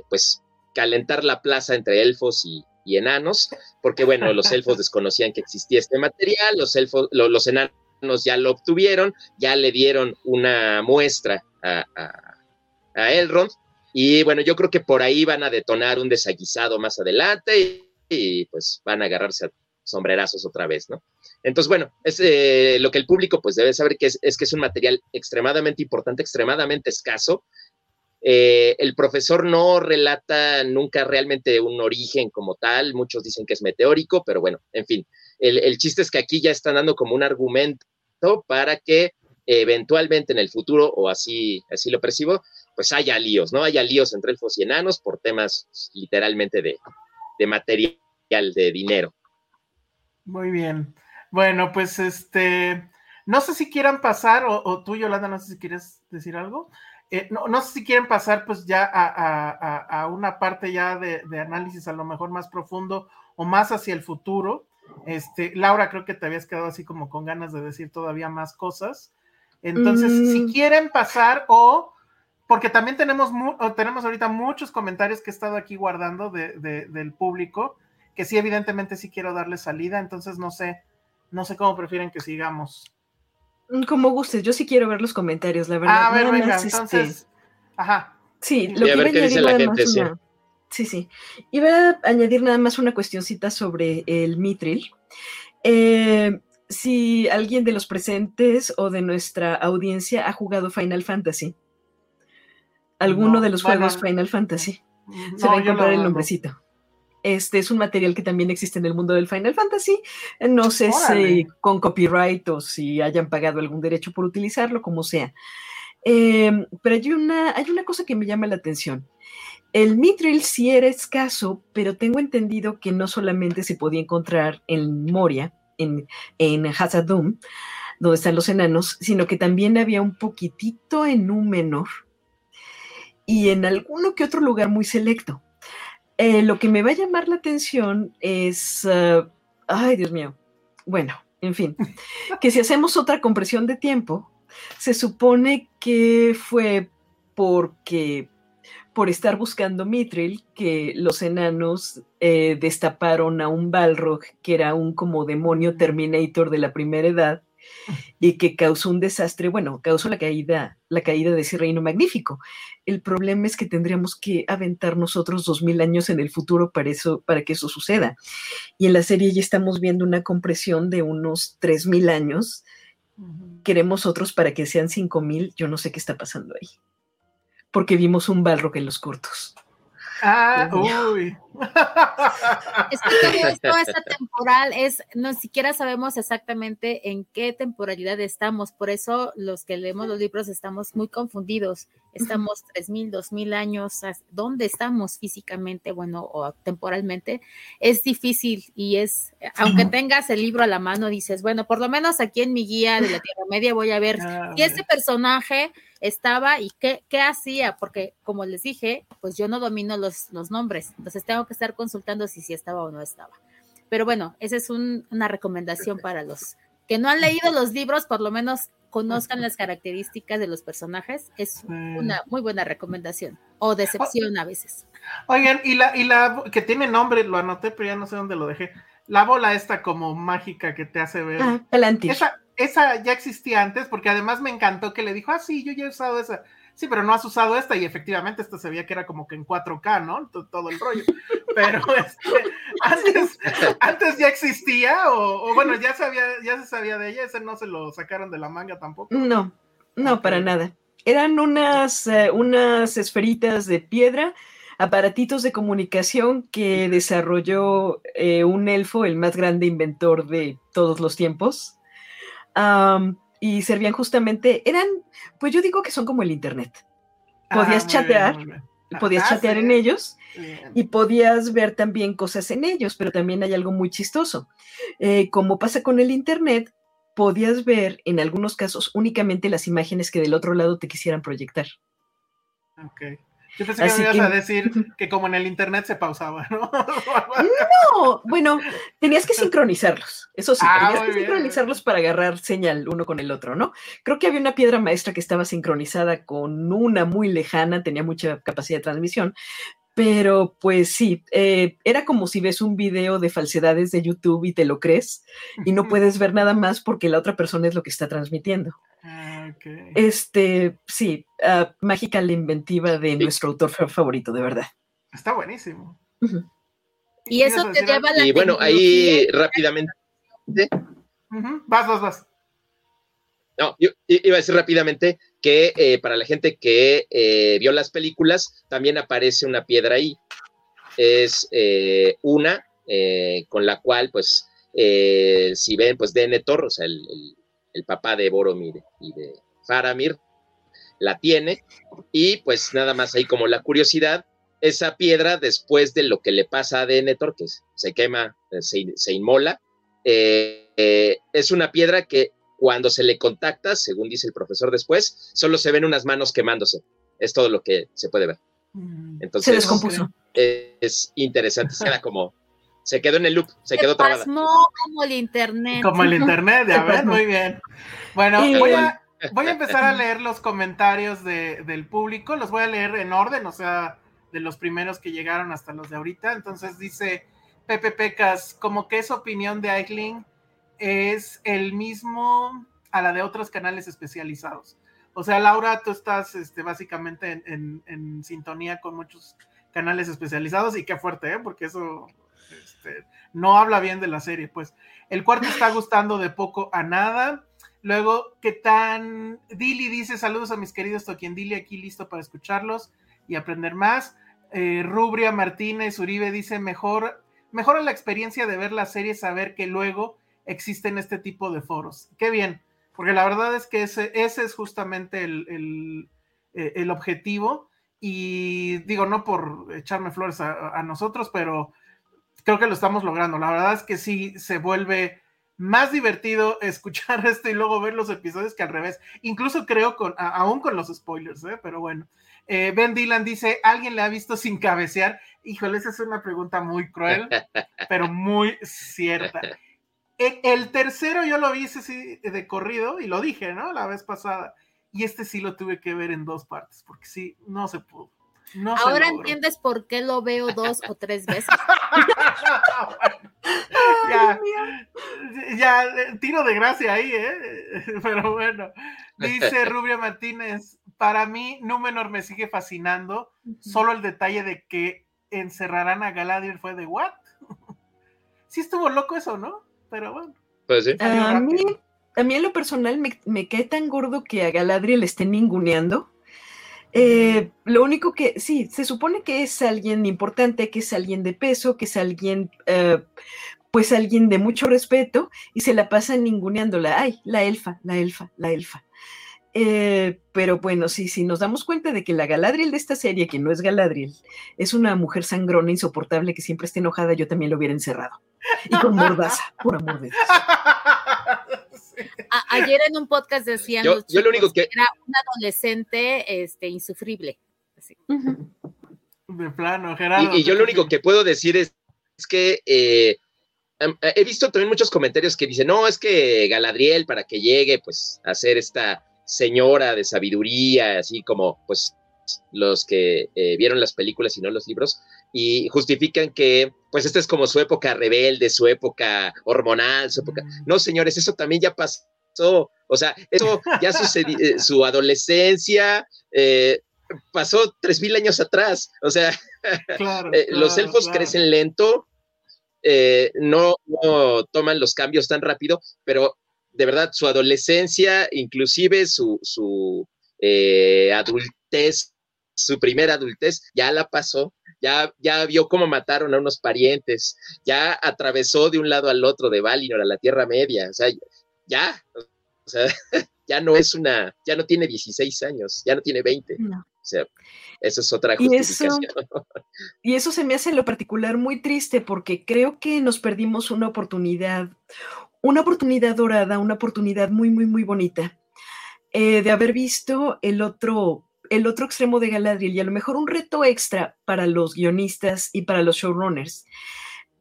F: pues calentar la plaza entre elfos y, y enanos, porque bueno, los elfos desconocían que existía este material, los elfos, los enanos ya lo obtuvieron, ya le dieron una muestra a, a, Elrond, y bueno, yo creo que por ahí van a detonar un desaguisado más adelante y, pues van a agarrarse a sombrerazos otra vez, ¿no? Entonces, bueno, es eh, lo que el público pues debe saber que es, que es un material extremadamente importante, extremadamente escaso. Eh, el profesor no relata nunca realmente un origen como tal, muchos dicen que es meteórico, pero bueno, en fin, el, el chiste es que aquí ya están dando como un argumento para que eventualmente en el futuro, o así, así lo percibo, pues haya líos, ¿no? Haya líos entre elfos y enanos por temas literalmente de, de material, de dinero.
C: Muy bien. Bueno, pues este, no sé si quieran pasar, o, tú, Yolanda, no sé si quieres decir algo. Eh, no, no, sé si quieren pasar pues ya a, a, una parte ya de, análisis a lo mejor más profundo o más hacia el futuro. Este, Laura, creo que te habías quedado así como con ganas de decir todavía más cosas. Entonces, mm. si quieren pasar o, porque también tenemos, tenemos ahorita muchos comentarios que he estado aquí guardando de, de, del público, que sí, evidentemente sí quiero darle salida, entonces no sé, no sé cómo prefieren que sigamos.
E: Mm, como gustes, yo sí quiero ver los comentarios, la verdad.
C: A ver, venga, este, entonces, ajá.
E: Sí, lo que a ver qué dice la gente, sí. Sí, sí. Iba a añadir nada más una cuestioncita sobre el Mitril. Eh, si alguien de los presentes o de nuestra audiencia ha jugado Final Fantasy. Alguno no, de los bueno, juegos Final Fantasy. No, Se va a encontrar el nombrecito. Este es un material que también existe en el mundo del Final Fantasy. No sé Órale. si con copyright o si hayan pagado algún derecho por utilizarlo, como sea. Eh, pero hay una, hay una cosa que me llama la atención. El Mithril sí era escaso, pero tengo entendido que no solamente se podía encontrar en Moria, en, en Hazadum, donde están los enanos, sino que también había un poquitito en Númenor y en alguno que otro lugar muy selecto. Eh, lo que me va a llamar la atención es, uh, ay Dios mío, bueno, en fin, que si hacemos otra compresión de tiempo, se supone que fue porque por estar buscando Mithril, que los enanos eh, destaparon a un Balrog, que era un como demonio Terminator de la primera edad, y que causó un desastre, bueno, causó la caída, la caída de ese reino magnífico. El problema es que tendríamos que aventar nosotros dos mil años en el futuro para eso, para que eso suceda. Y en la serie ya estamos viendo una compresión de unos tres mil años. Uh -huh. Queremos otros para que sean cinco mil. Yo no sé qué está pasando ahí porque vimos un Balrog en los cortos.
C: Ah, uy.
D: Es que todo esto, esta temporal, es, no siquiera sabemos exactamente en qué temporalidad estamos, por eso los que leemos los libros estamos muy confundidos. Estamos tres mil, dos mil años, ¿dónde estamos físicamente, bueno, o temporalmente? Es difícil y es, aunque tengas el libro a la mano, dices, bueno, por lo menos aquí en mi guía de la Tierra Media voy a ver ah, si ese personaje estaba y qué, qué hacía, porque como les dije, pues yo no domino los, los nombres, entonces tengo que estar consultando si sí estaba o no estaba. Pero bueno, esa es un, una recomendación para los que no han leído los libros, por lo menos conozcan las características de los personajes. Es una muy buena recomendación o decepción a veces.
C: Oigan, y la, y la que tiene nombre, lo anoté, pero ya no sé dónde lo dejé. La bola esta como mágica que te hace ver.
E: Ah, el
C: esa, esa ya existía antes, porque además me encantó que le dijo, ah, sí, yo ya he usado esa. Sí, pero no has usado esta, y efectivamente esta se veía que era como que en 4K, ¿no? Todo el rollo. Pero este, antes, antes ya existía, o, o, bueno, ya sabía, ya se sabía de ella, ese no se lo sacaron de la manga tampoco.
E: No, no, para nada. Eran unas, uh, unas esferitas de piedra, aparatitos de comunicación que desarrolló eh, un elfo, el más grande inventor de todos los tiempos Um, y servían justamente, eran, pues yo digo que son como el Internet. Podías ah, chatear, bien, bien. podías ah, chatear sí. en ellos bien. y podías ver también cosas en ellos, pero también hay algo muy chistoso. Eh, como pasa con el Internet, podías ver en algunos casos únicamente las imágenes que del otro lado te quisieran proyectar.
C: Yo pensé que me ibas que... a decir que como en el internet se pausaba, ¿no?
E: no, bueno, tenías que sincronizarlos, eso sí, ah, tenías que bien. sincronizarlos para agarrar señal uno con el otro, ¿no? Creo que había una piedra maestra que estaba sincronizada con una muy lejana, tenía mucha capacidad de transmisión, pero pues sí, eh, era como si ves un video de falsedades de YouTube y te lo crees y no puedes ver nada más porque la otra persona es lo que está transmitiendo.
C: Ah, okay.
E: Este, sí, uh, mágica la inventiva de nuestro autor favorito, de verdad.
C: Está buenísimo.
D: Uh -huh. Y eso te lleva a la
F: Y bueno, ahí rápidamente.
C: Vas, vas, vas.
F: No, yo iba a decir rápidamente que eh, para la gente que eh, vio las películas, también aparece una piedra ahí. Es eh, una con la cual, pues, si ven, pues Denethor, o sea, el, el, papá de Boromir y de Faramir, la tiene. Y pues nada más ahí como la curiosidad, esa piedra, después de lo que le pasa a Denethor, que se quema, se, se inmola, es una piedra que cuando se le contacta, según dice el profesor después, solo se ven unas manos quemándose. Es todo lo que se puede ver.
E: Mm. Entonces, se descompuso.
F: Es, interesante, se queda como, se quedó en el loop, se, quedó trabada.
D: como el internet.
C: Como el internet, ya ves, muy bien. Bueno, voy a, voy a empezar a leer los comentarios del público, los voy a leer en orden, o sea, de los primeros que llegaron hasta los de ahorita. Entonces dice Pepe Pecas, como que es opinión de Eichling es el mismo a la de otros canales especializados. O sea, Laura, tú estás este, básicamente en, sintonía con muchos canales especializados y qué fuerte, ¿eh? porque eso este, no habla bien de la serie. Pues el cuarto está gustando de poco a nada. Luego, ¿qué tan? Dili dice: Saludos a mis queridos Toquien Dili, aquí listo para escucharlos y aprender más. Eh, Rubria Martínez Uribe dice: Mejor, mejora la experiencia de ver la serie, saber que luego existen este tipo de foros. Qué bien, porque la verdad es que ese, ese es justamente el, eh, objetivo. Y digo, no por echarme flores a, nosotros, pero creo que lo estamos logrando. La verdad es que sí se vuelve más divertido escuchar esto y luego ver los episodios que al revés. Incluso creo con, aún con los spoilers, ¿eh? pero bueno. Eh, ben Dylan dice, ¿alguien le ha visto sin cabecear? Híjole, esa es una pregunta muy cruel, pero muy cierta. El, tercero yo lo vi ese sí de corrido y lo dije, ¿no? La vez pasada. Y este sí lo tuve que ver en dos partes, porque sí, no se pudo.
D: Ahora entiendes por qué lo veo dos o tres veces.
C: ya, ya, tiro de gracia ahí, ¿eh? Pero bueno, dice Rubia Martínez, para mí Númenor me sigue fascinando, solo el detalle de que encerrarán a Galadriel fue de what? sí estuvo loco eso, ¿no? Pero bueno.
F: Pues
E: a, mí, a mí en lo personal me, me cae tan gordo que a Galadriel le estén ninguneando. Eh, lo único que, sí, se supone que es alguien importante, que es alguien de peso, que es alguien, eh, pues alguien de mucho respeto, y se la pasan ninguneándola. Ay, la elfa, la elfa, la elfa. Eh, pero bueno, sí, sí, nos damos cuenta de que la Galadriel de esta serie, que no es Galadriel, es una mujer sangrona, insoportable, que siempre está enojada, yo también lo hubiera encerrado. Y con mordaza, por amor de Dios.
D: ayer en un podcast decían
F: yo, lo único que...
D: era un adolescente este, insufrible.
C: De plano, Gerardo.
F: Y, yo lo único que puedo decir es, que eh, he visto también muchos comentarios que dicen, no, es que Galadriel para que llegue pues a hacer esta señora de sabiduría, así como pues los que eh, vieron las películas y no los libros, y justifican que pues esta es como su época rebelde, su época hormonal, su época... Mm. No, señores, eso también ya pasó, o sea, eso ya sucedió, eh, su adolescencia eh, pasó tres mil años atrás, o sea, los elfos crecen lento, no, no toman los cambios tan rápido, pero de verdad, su adolescencia, inclusive su, su eh, adultez, su primera adultez, ya la pasó, ya, ya vio cómo mataron a unos parientes, ya atravesó de un lado al otro de Valinor a la Tierra Media, o sea, ya, o sea, ya no es una, ya no tiene 16 años, ya no tiene 20. O sea, eso es otra justificación.
E: y eso se me hace en lo particular muy triste porque creo que nos perdimos una oportunidad, una oportunidad dorada, una oportunidad muy, muy, muy bonita eh, de haber visto el otro, el otro extremo de Galadriel y a lo mejor un reto extra para los guionistas y para los showrunners.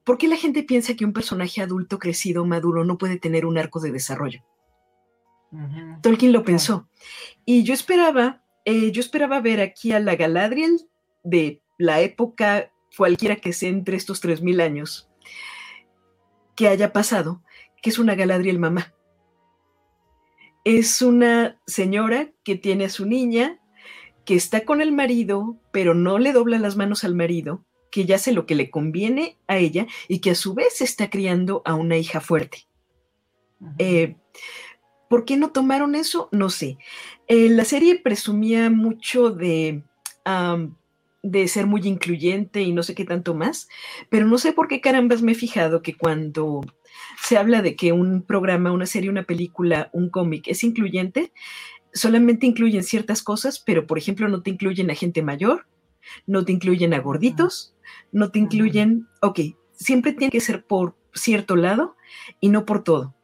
E: ¿Por qué la gente piensa que un personaje adulto, crecido, maduro, no puede tener un arco de desarrollo? Tolkien lo pensó. Y yo esperaba, eh, yo esperaba ver aquí a la Galadriel de la época cualquiera que sea entre estos 3.000 años que haya pasado, que es una Galadriel mamá. Es una señora que tiene a su niña, que está con el marido, pero no le dobla las manos al marido, que ya hace lo que le conviene a ella y que a su vez está criando a una hija fuerte. Eh, ¿Por qué no tomaron eso? No sé. Eh, la serie presumía mucho de, de ser muy incluyente y no sé qué tanto más, pero no sé por qué carambas me he fijado que cuando se habla de que un programa, una serie, una película, un cómic es incluyente, solamente incluyen ciertas cosas, pero por ejemplo no te incluyen a gente mayor, no te incluyen a gorditos, no te incluyen, ok, siempre tiene que ser por cierto lado y no por todo.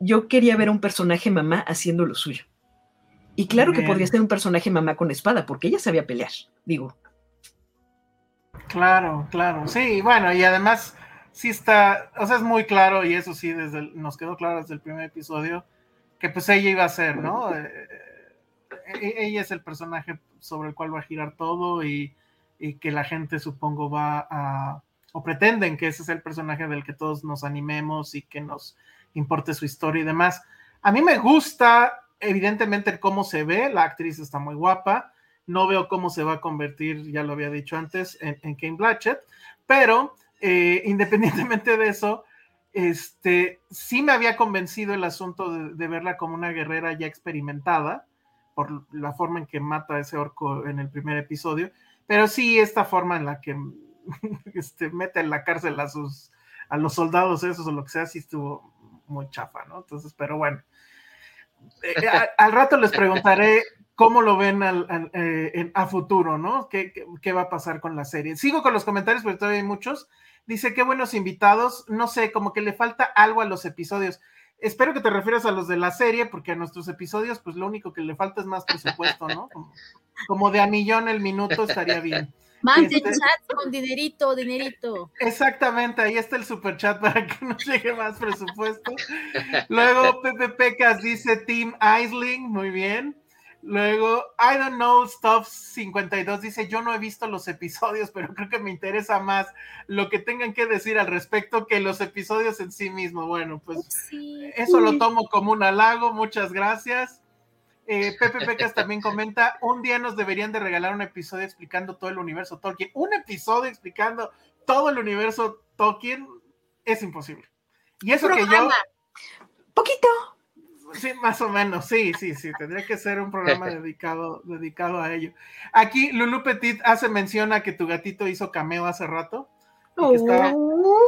E: Yo quería ver a un personaje mamá haciendo lo suyo. Y claro que podría ser un personaje mamá con espada, porque ella sabía pelear, digo.
C: Claro, claro, sí, bueno, y además sí está, o sea, es muy claro, y eso sí, desde nos quedó claro desde el primer episodio, que pues ella iba a ser, ¿no? Eh, eh, ella es el personaje sobre el cual va a girar todo y, y que la gente supongo va a, o pretenden que ese es el personaje del que todos nos animemos y que nos importe su historia y demás. A mí me gusta, evidentemente, cómo se ve, la actriz está muy guapa, no veo cómo se va a convertir, ya lo había dicho antes, en, en Kane Blatchett, pero eh, independientemente de eso, este, sí me había convencido el asunto de, de, verla como una guerrera ya experimentada, por la forma en que mata a ese orco en el primer episodio, pero sí esta forma en la que este, mete en la cárcel a sus a los soldados esos o lo que sea, sí estuvo muy chafa, ¿no? Entonces, pero bueno. Eh, a, al rato les preguntaré cómo lo ven al, al, eh, a futuro, ¿no? ¿Qué, ¿Qué, qué, va a pasar con la serie? Sigo con los comentarios, porque todavía hay muchos. Dice, qué buenos invitados. No sé, como que le falta algo a los episodios. Espero que te refieras a los de la serie, porque a nuestros episodios, pues lo único que le falta es más presupuesto, ¿no? Como, como de a millón el minuto estaría bien.
D: Más este, chat con dinerito, dinerito.
C: Exactamente, ahí está el super chat para que nos llegue más presupuesto. Luego Pepe Pecas dice Team Aisling, muy bien. Luego, I don't know, Stuff 52 dice, yo no he visto los episodios, pero creo que me interesa más lo que tengan que decir al respecto que los episodios en sí mismos. Bueno, pues sí. eso lo tomo como un halago, muchas gracias. Eh, Pepe Pecas también comenta, un día nos deberían de regalar un episodio explicando todo el universo Tolkien. Un episodio explicando todo el universo Tolkien es imposible. Y eso que yo...
E: Poquito.
C: Sí, más o menos, sí, sí, sí, tendría que ser un programa dedicado, dedicado a ello. Aquí Lulu Petit hace mención a que tu gatito hizo cameo hace rato, que, estaba,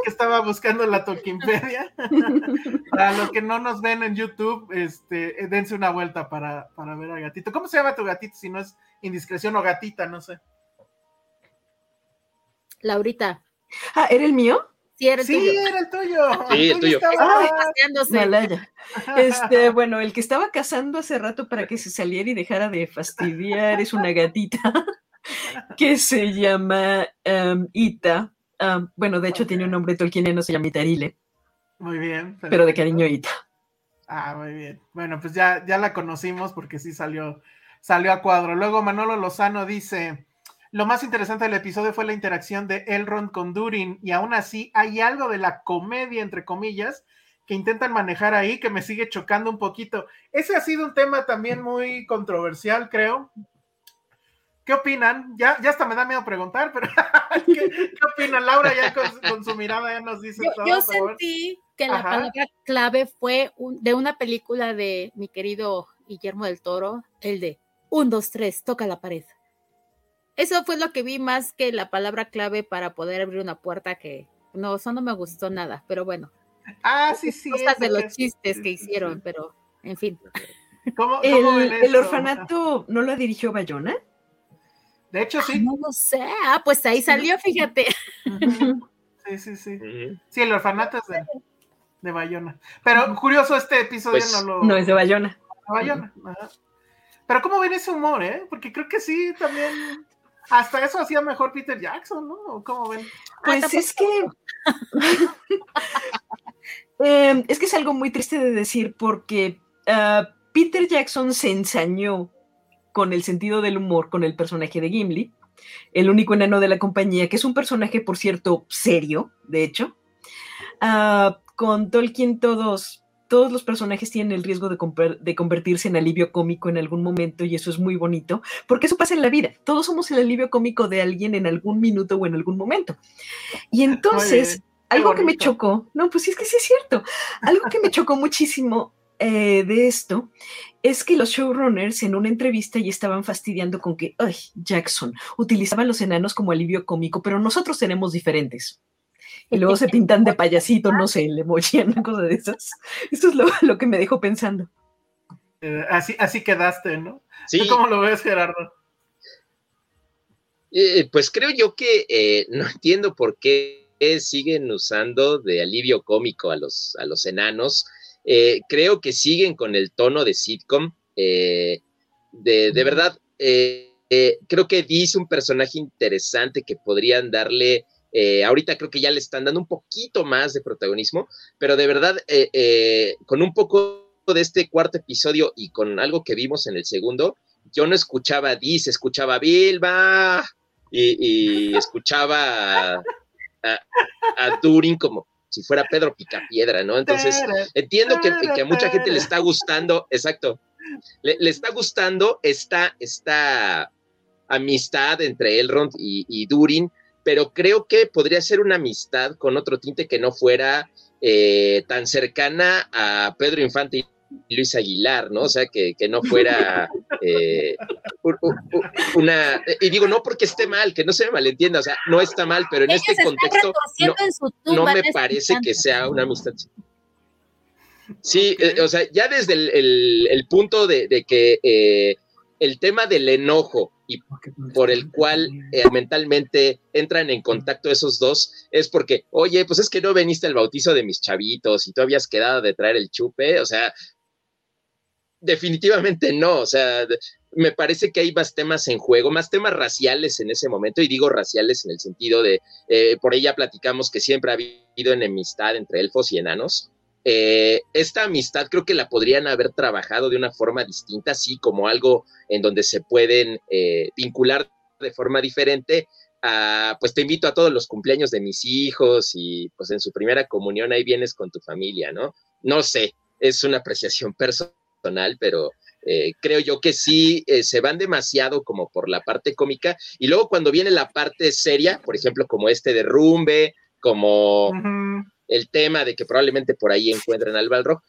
C: que estaba, buscando la Tolkienpedia. para los que no nos ven en YouTube, este, dense una vuelta para, para ver a gatito. ¿Cómo se llama tu gatito si no es indiscreción o gatita? No sé.
D: Laurita.
E: Ah, ¿era el mío?
D: Sí, era el
C: sí,
D: tuyo.
C: era el tuyo.
F: Sí, el tuyo.
E: Ah, este, bueno, el que estaba cazando hace rato para que se saliera y dejara de fastidiar es una gatita que se llama um, Ita. Um, bueno, de hecho okay. tiene un nombre tolkieniano, se llama Itarile.
C: Muy bien.
E: Perfecto. Pero de cariño Ita.
C: Ah, muy bien. Bueno, pues ya, ya la conocimos porque sí salió, salió a cuadro. Luego Manolo Lozano dice, lo más interesante del episodio fue la interacción de Elrond con Durin y aún así hay algo de la comedia, entre comillas, que intentan manejar ahí que me sigue chocando un poquito. Ese ha sido un tema también muy controversial, creo. ¿Qué opinan? Ya, ya hasta me da miedo preguntar, pero ¿qué, ¿qué, opinan? Laura ya con, con, su mirada ya nos dice
D: yo,
C: todo.
D: Yo sentí que la Ajá. palabra clave fue un, de una película de mi querido Guillermo del Toro, el de un, dos, tres, toca la pared. Eso fue lo que vi más que la palabra clave para poder abrir una puerta que no, eso no me gustó nada, pero bueno.
C: Ah, sí, sí.
D: Cosas de los chistes que hicieron, pero en fin.
C: ¿Cómo,
E: cómo el, el, orfanato no lo dirigió Bayona?
C: De hecho, sí.
D: Ay, no lo sé. Ah, pues ahí salió, fíjate.
C: Sí, sí, sí. Sí, el orfanato es de, de Bayona. Pero curioso, este episodio pues, no lo.
E: No es de Bayona.
C: Bayona. Ajá. Pero ¿cómo ven ese humor, eh? Porque creo que sí, también. Hasta eso hacía mejor Peter Jackson, ¿no? ¿Cómo ven?
E: Pues ah, es que. eh, es que es algo muy triste de decir porque uh, Peter Jackson se ensañó con el sentido del humor con el personaje de Gimli, el único enano de la compañía, que es un personaje, por cierto, serio, de hecho. Uh, con Tolkien todos, todos los personajes tienen el riesgo de, de, convertirse en alivio cómico en algún momento y eso es muy bonito, porque eso pasa en la vida. Todos somos el alivio cómico de alguien en algún minuto o en algún momento. Y entonces, algo que me chocó, no, pues sí es que sí es cierto, algo que me chocó muchísimo eh, de esto es que los showrunners en una entrevista ya estaban fastidiando con que, ay, Jackson utilizaba los enanos como alivio cómico, pero nosotros tenemos diferentes. Y luego se pintan de payasito, no sé, le movían una cosa de esas. Eso es lo, que me dejó pensando.
C: Eh, así, así quedaste, ¿no? ¿Cómo lo ves, Gerardo?
F: Eh, pues creo yo que eh, no entiendo por qué siguen usando de alivio cómico a los, a los enanos. creo que siguen con el tono de sitcom. de, de, verdad, creo que dice un personaje interesante que podrían darle eh, ahorita creo que ya le están dando un poquito más de protagonismo, pero de verdad, eh, eh, con un poco de este cuarto episodio y con algo que vimos en el segundo, yo no escuchaba a Diz, escuchaba a Bilba y, escuchaba a, a, Durin como si fuera Pedro Picapiedra, ¿no? Entonces, entiendo que, a mucha gente le está gustando, exacto, le, está gustando esta, esta amistad entre Elrond y, y Durin, pero creo que podría ser una amistad con otro tinte que no fuera eh, tan cercana a Pedro Infante y Luis Aguilar, ¿no? O sea, que, no fuera eh, una... Y digo, no porque esté mal, que no se me malentienda, o sea, no está mal, pero en este contexto no, me parece que sea una amistad. Sí, eh, o sea, ya desde el, punto de, que el tema del enojo y por el cual eh, mentalmente entran en contacto esos dos es porque, oye, pues es que no veniste al bautizo de mis chavitos y tú habías quedado de traer el chupe, o sea, definitivamente no, o sea, me parece que hay más temas en juego, más temas raciales en ese momento, y digo raciales en el sentido de, eh, por ella platicamos que siempre ha habido enemistad entre elfos y enanos, eh, esta amistad creo que la podrían haber trabajado de una forma distinta, así como algo en donde se pueden eh, vincular de forma diferente. pues te invito a todos los cumpleaños de mis hijos y pues en su primera comunión ahí vienes con tu familia, ¿no? No sé, es una apreciación personal, pero eh, creo yo que sí se van demasiado como por la parte cómica y luego cuando viene la parte seria, por ejemplo, como este derrumbe, como el tema de que probablemente por ahí encuentren al Balrog,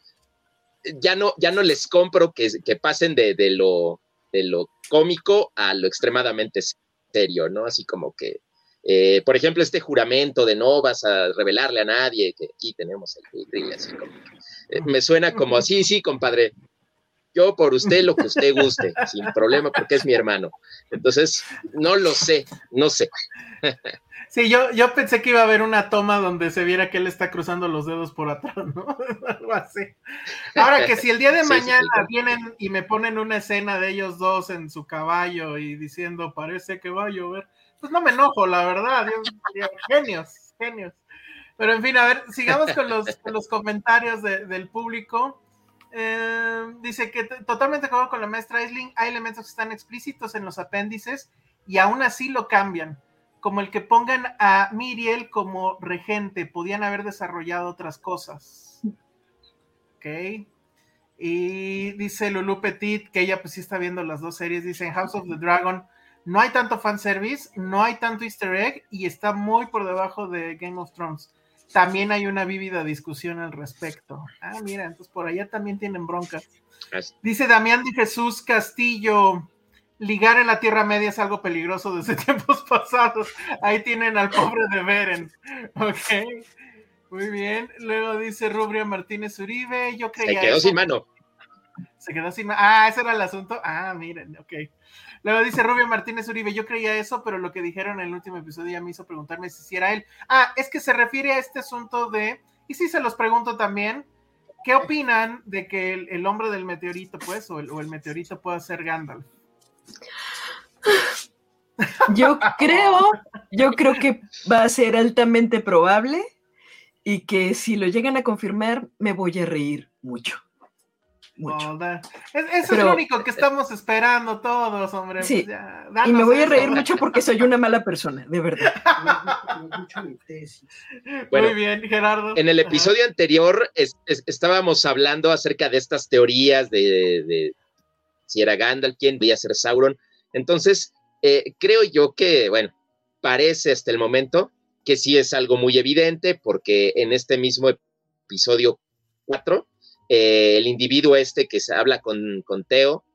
F: ya no, ya no les compro que, que pasen de, lo, de lo cómico a lo extremadamente serio, ¿no? Así como que, eh, por ejemplo, este juramento de no vas a revelarle a nadie, que aquí tenemos el así como eh, me suena como así, sí, compadre, yo por usted lo que usted guste, sin problema, porque es mi hermano. Entonces, no lo sé, no sé.
C: Sí, yo, yo pensé que iba a haber una toma donde se viera que él está cruzando los dedos por atrás, ¿no? Algo así. Ahora que si el día de mañana vienen y me ponen una escena de ellos dos en su caballo y diciendo parece que va a llover, pues no me enojo, la verdad. genios, genios. Pero en fin, a ver, sigamos con los, los comentarios del público. Eh, dice que totalmente acabo con la maestra Isling, hay elementos que están explícitos en los apéndices y aún así lo cambian como el que pongan a Miriel como regente, podían haber desarrollado otras cosas. Ok. Y dice Lulu Petit, que ella pues sí está viendo las dos series, dice en House of the Dragon, no hay tanto fanservice, no hay tanto easter egg y está muy por debajo de Game of Thrones. También hay una vívida discusión al respecto. Ah, mira, entonces por allá también tienen broncas. Dice Damián de Jesús Castillo, ligar en la Tierra Media es algo peligroso desde tiempos pasados. Ahí tienen al pobre de Beren. Ok. Muy bien. Luego dice Rubria Martínez Uribe. Yo creía.
F: Se quedó sin mano.
C: Se quedó sin mano. Ah, ese era el asunto. Ah, miren, ok. Luego dice Rubia Martínez Uribe. Yo creía eso, pero lo que dijeron en el último episodio ya me hizo preguntarme si era él. Ah, es que se refiere a este asunto de. Y si se los pregunto también. ¿Qué opinan de que el, hombre del meteorito, pues, o el, o el meteorito pueda ser Gandalf?
E: Yo creo, yo creo que va a ser altamente probable y que si lo llegan a confirmar, me voy a reír mucho.
C: Mucho. es, eso es lo único que estamos esperando todos, hombre.
E: Sí. Pues y me voy a reír mucho porque soy una mala persona, de verdad.
C: Muy bien, Gerardo.
F: En el episodio anterior estábamos hablando acerca de estas teorías de si era Gandalf, quién debía ser Sauron. Entonces, eh, creo yo que, bueno, parece hasta el momento que sí es algo muy evidente porque en este mismo episodio 4, eh, el individuo este que se habla con, con Teo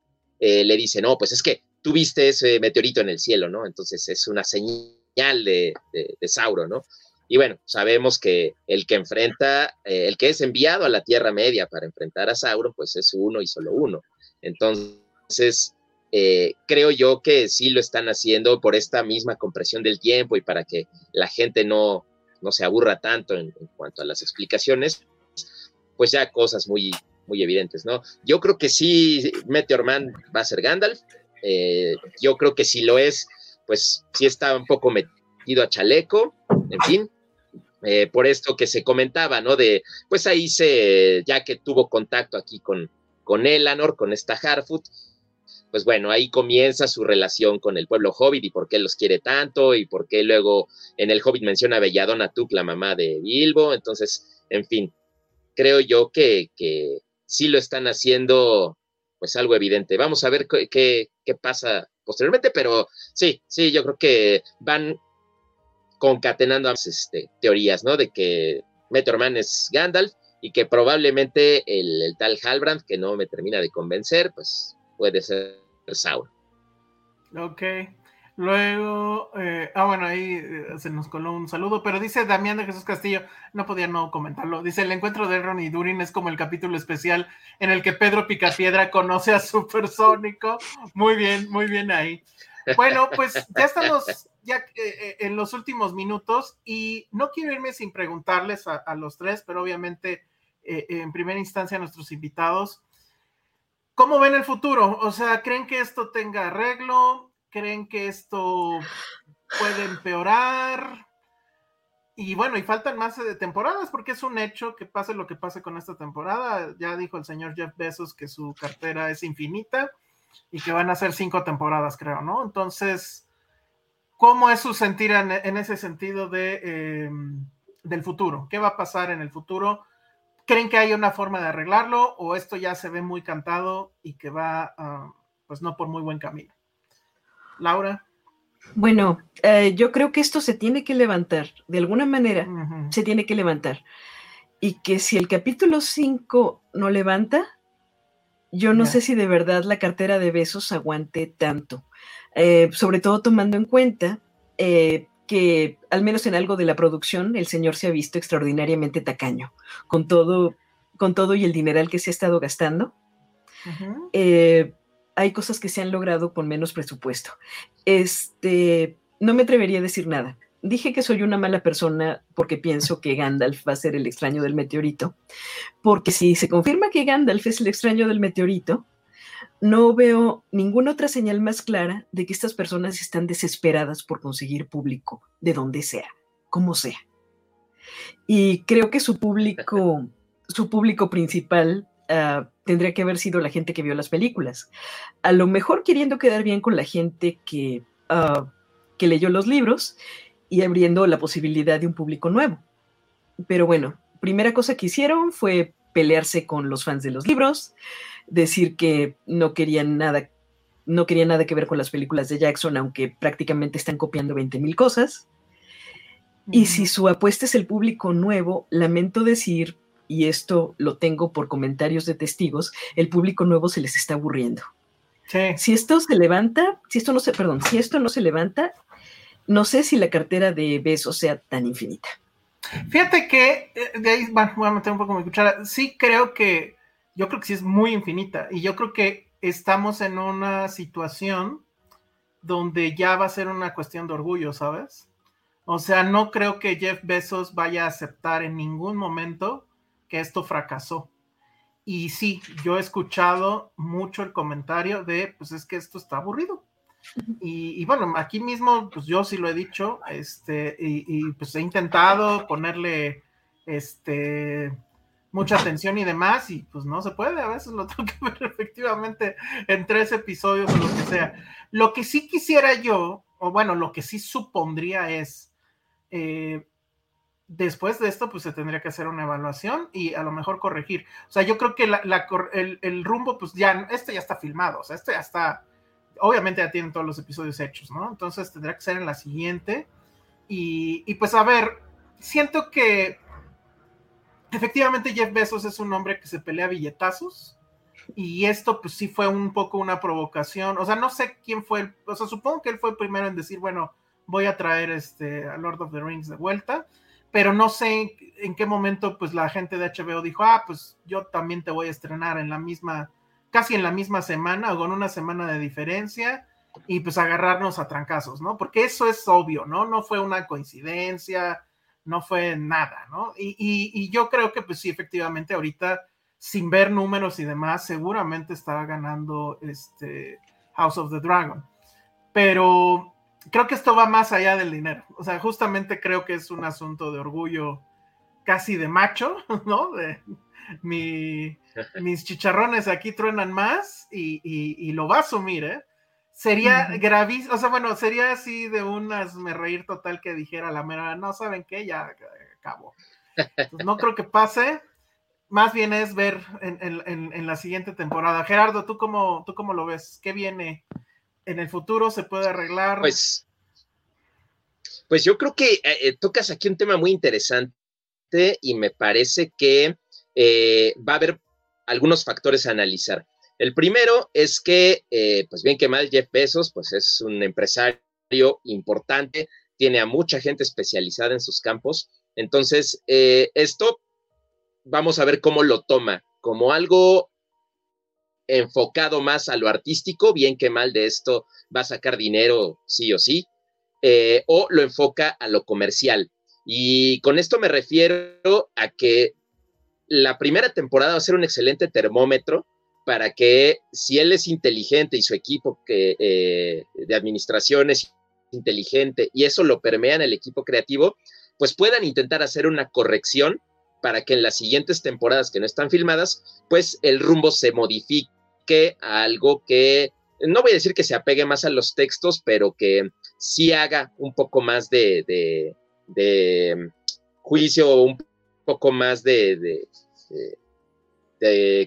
F: eh, le dice, no, pues es que tú viste ese meteorito en el cielo, ¿no? Entonces es una señal de, de, de Sauron, ¿no? Y bueno, sabemos que el que enfrenta, eh, el que es enviado a la Tierra Media para enfrentar a Sauron, pues es uno y solo uno. Entonces, eh, creo yo que sí lo están haciendo por esta misma compresión del tiempo y para que la gente no, no se aburra tanto en, cuanto a las explicaciones, pues ya cosas muy, muy evidentes, ¿no? Yo creo que sí, Meteor Man va a ser Gandalf. Eh, yo creo que si lo es, pues sí está un poco metido a chaleco, en fin. Eh, por esto que se comentaba, ¿no? De, pues ahí se, ya que tuvo contacto aquí con, con Elanor, con esta Harfoot, pues bueno, ahí comienza su relación con el pueblo hobbit y por qué los quiere tanto y por qué luego en el hobbit menciona a Belladonna Tuk, la mamá de Bilbo, entonces, en fin, creo yo que, que sí lo están haciendo pues algo evidente. Vamos a ver qué, qué, pasa posteriormente, pero sí, sí, yo creo que van concatenando este, teorías, ¿no? De que Meteor es Gandalf y que probablemente el, tal Halbrand, que no me termina de convencer, pues puede ser Sauron.
C: Ok. Luego, eh, ah, bueno, ahí eh, se nos coló un saludo, pero dice Damián de Jesús Castillo, no podía no comentarlo. Dice: el encuentro de Ron y Durin es como el capítulo especial en el que Pedro Picapiedra conoce a Supersónico. Muy bien, muy bien ahí. Bueno, pues ya estamos ya eh, en los últimos minutos y no quiero irme sin preguntarles a los tres, pero obviamente eh, en primera instancia a nuestros invitados, ¿cómo ven el futuro? O sea, ¿creen que esto tenga arreglo? ¿Creen que esto puede empeorar? Y bueno, y faltan más de temporadas porque es un hecho que pase lo que pase con esta temporada. Ya dijo el señor Jeff Bezos que su cartera es infinita y que van a ser cinco temporadas, creo, ¿no? Entonces, ¿cómo es su sentir en, en ese sentido de, eh, del futuro? ¿Qué va a pasar en el futuro? ¿Creen que hay una forma de arreglarlo o esto ya se ve muy cantado y que va, uh, pues no por muy buen camino? Laura.
E: Bueno, eh, yo creo que esto se tiene que levantar, de alguna manera uh -huh. se tiene que levantar. Y que si el capítulo 5 no levanta, yo no yeah. sé si de verdad la cartera de besos aguante tanto. Eh, sobre todo tomando en cuenta eh, que, al menos en algo de la producción, el señor se ha visto extraordinariamente tacaño, con todo, con todo y el dineral que se ha estado gastando. Uh -huh hay cosas que se han logrado con menos presupuesto. Este, no me atrevería a decir nada. Dije que soy una mala persona porque pienso que Gandalf va a ser el extraño del meteorito, porque si se confirma que Gandalf es el extraño del meteorito, no veo ninguna otra señal más clara de que estas personas están desesperadas por conseguir público, de donde sea, como sea. Y creo que su público, su público principal uh, tendría que haber sido la gente que vio las películas. A lo mejor queriendo quedar bien con la gente que, uh, que leyó los libros y abriendo la posibilidad de un público nuevo. Pero bueno, primera cosa que hicieron fue pelearse con los fans de los libros, decir que no querían nada, no querían nada que ver con las películas de Jackson, aunque prácticamente están copiando 20 mil cosas. Y si su apuesta es el público nuevo, lamento decir, y esto lo tengo por comentarios de testigos, el público nuevo se les está aburriendo.
C: Sí.
E: Si esto se levanta, si esto no se, perdón, si esto no se levanta, no sé si la cartera de besos sea tan infinita.
C: Fíjate que, eh, de ahí bueno, voy a meter un poco mi cuchara, sí creo que, yo creo que sí es muy infinita, y yo creo que estamos en una situación donde ya va a ser una cuestión de orgullo, ¿sabes? O sea, no creo que Jeff Bezos vaya a aceptar en ningún momento que esto fracasó. Y sí, yo he escuchado mucho el comentario de, pues es que esto está aburrido. Y, bueno, aquí mismo, pues yo sí lo he dicho, este, y, y, pues he intentado ponerle, este, mucha atención y demás, y pues no se puede, a veces lo tengo que ver efectivamente en tres episodios o lo que sea. Lo que sí quisiera yo, o bueno, lo que sí supondría es, eh, después de esto, pues se tendría que hacer una evaluación y a lo mejor corregir. O sea, yo creo que la, la, el, rumbo, pues ya, este ya está filmado, o sea, este ya está, obviamente ya tienen todos los episodios hechos, ¿no? Entonces tendría que ser en la siguiente. Y, y pues a ver, siento que efectivamente Jeff Bezos es un hombre que se pelea billetazos. Y esto, pues sí fue un poco una provocación. O sea, no sé quién fue. O sea, supongo que él fue el primero en decir, bueno, voy a traer este a Lord of the Rings de vuelta. Pero no sé en qué momento, pues la gente de HBO dijo, ah, pues yo también te voy a estrenar en la misma, casi en la misma semana o con una semana de diferencia y pues agarrarnos a trancazos, ¿no? Porque eso es obvio, ¿no? No fue una coincidencia, no fue nada, ¿no? Y, y, yo creo que pues sí, efectivamente, ahorita, sin ver números y demás, seguramente está ganando este House of the Dragon. Pero creo que esto va más allá del dinero. O sea, justamente creo que es un asunto de orgullo casi de macho, ¿no? De mi, mis chicharrones aquí truenan más y, y, lo va a asumir, ¿eh? Sería gravísimo, o sea, bueno, sería así de unas me reír total que dijera la mera, no saben qué, ya acabó. no creo que pase, más bien es ver en, la siguiente temporada. Gerardo, ¿tú cómo, ¿tú cómo lo ves? ¿Qué viene en el futuro? ¿Se puede arreglar?
F: Pues, pues yo creo que eh, eh, tocas aquí un tema muy interesante y me parece que eh, va a haber algunos factores a analizar. El primero es que, eh, pues bien que mal, Jeff Bezos, pues es un empresario importante, tiene a mucha gente especializada en sus campos. Entonces, eh, esto vamos a ver cómo lo toma, como algo enfocado más a lo artístico, bien que mal de esto va a sacar dinero sí o sí, eh, o lo enfoca a lo comercial. Y con esto me refiero a que la primera temporada va a ser un excelente termómetro para que si él es inteligente y su equipo eh, de administración es inteligente y eso lo permea en el equipo creativo, pues puedan intentar hacer una corrección para que en las siguientes temporadas que no están filmadas, pues el rumbo se modifique a algo que, no voy a decir que se apegue más a los textos, pero que sí haga un poco más de, de, de juicio, un poco más de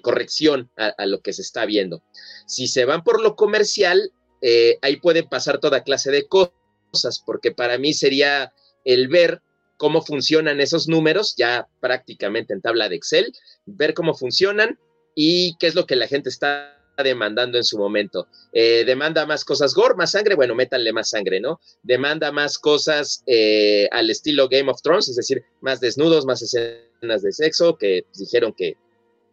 F: corrección a, lo que se está viendo. Si se van por lo comercial, eh, ahí puede pasar toda clase de cosas, porque para mí sería el ver cómo funcionan esos números, ya prácticamente en tabla de Excel, ver cómo funcionan y qué es lo que la gente está demandando en su momento. Eh, demanda más cosas gore, más sangre, bueno, métanle más sangre, ¿no? Demanda más cosas eh, al estilo Game of Thrones, es decir, más desnudos, más escenas de sexo, que dijeron que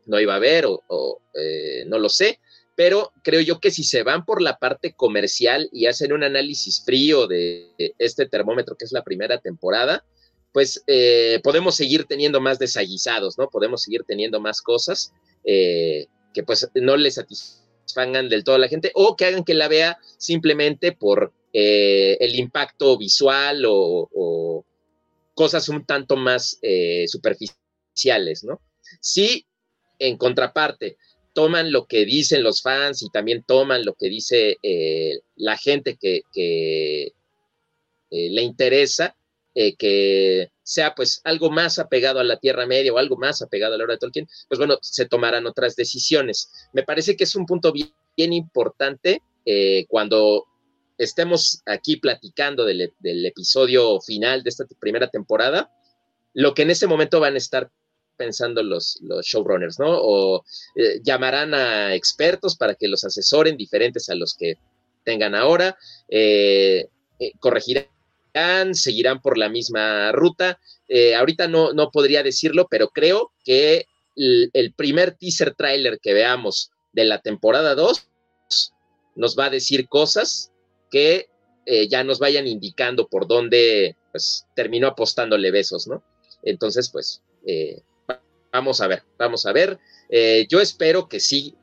F: no iba a haber o, eh, no lo sé, pero creo yo que si se van por la parte comercial y hacen un análisis frío de este termómetro que es la primera temporada, pues eh, podemos seguir teniendo más desaguisados, ¿no? Podemos seguir teniendo más cosas eh, que pues no le satisfagan del todo a la gente o que hagan que la vea simplemente por el impacto visual o, o, cosas un tanto más superficiales, ¿no? Sí, en contraparte, toman lo que dicen los fans y también toman lo que dice eh, la gente que, eh, le interesa, eh, que sea pues algo más apegado a la Tierra Media o algo más apegado a la hora de Tolkien, pues bueno, se tomarán otras decisiones. Me parece que es un punto bien, importante cuando estemos aquí platicando del, del episodio final de esta primera temporada, lo que en ese momento van a estar pensando los, los showrunners, ¿no? O eh, llamarán a expertos para que los asesoren diferentes a los que tengan ahora, eh, eh, corregirán, seguirán por la misma ruta. ahorita no, no podría decirlo, pero creo que el, primer teaser trailer que veamos de la temporada 2 nos va a decir cosas que ya nos vayan indicando por dónde pues, terminó apostándole besos, ¿no? Entonces, pues, Vamos a ver, vamos a ver. Eh, yo espero que sí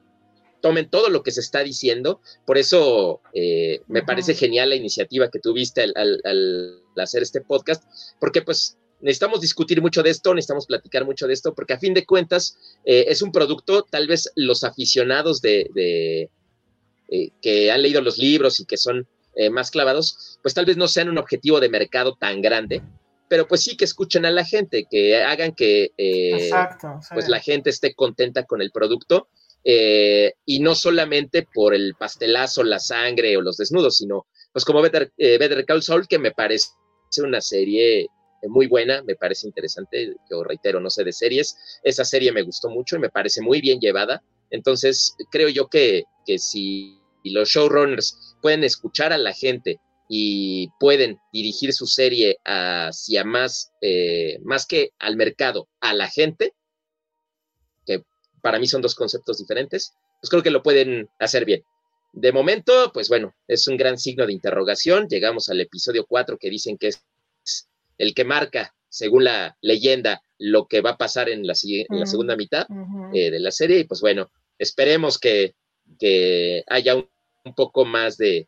F: tomen todo lo que se está diciendo. Por eso eh, me parece genial la iniciativa que tuviste al, hacer este podcast, porque pues necesitamos discutir mucho de esto, necesitamos platicar mucho de esto, porque a fin de cuentas eh, es un producto, tal vez los aficionados de, que han leído los libros y que son más clavados, pues tal vez no sean un objetivo de mercado tan grande, pero pues sí que escuchen a la gente, que hagan que eh, pues la gente esté contenta con el producto eh, y no solamente por el pastelazo, la sangre o los desnudos, sino pues como Better, eh, Better Call Saul, que me pareció una serie muy buena, me parece interesante, yo reitero, no sé de series, esa serie me gustó mucho y me parece muy bien llevada, entonces creo yo que, que si los showrunners pueden escuchar a la gente y pueden dirigir su serie hacia más, eh, más que al mercado, a la gente, que para mí son dos conceptos diferentes, pues creo que lo pueden hacer bien. De momento, pues bueno, es un gran signo de interrogación. Llegamos al episodio 4 que dicen que es el que marca, según la leyenda, lo que va a pasar en la, la segunda mitad eh, de la serie. Y pues bueno, esperemos que, haya un, poco más de,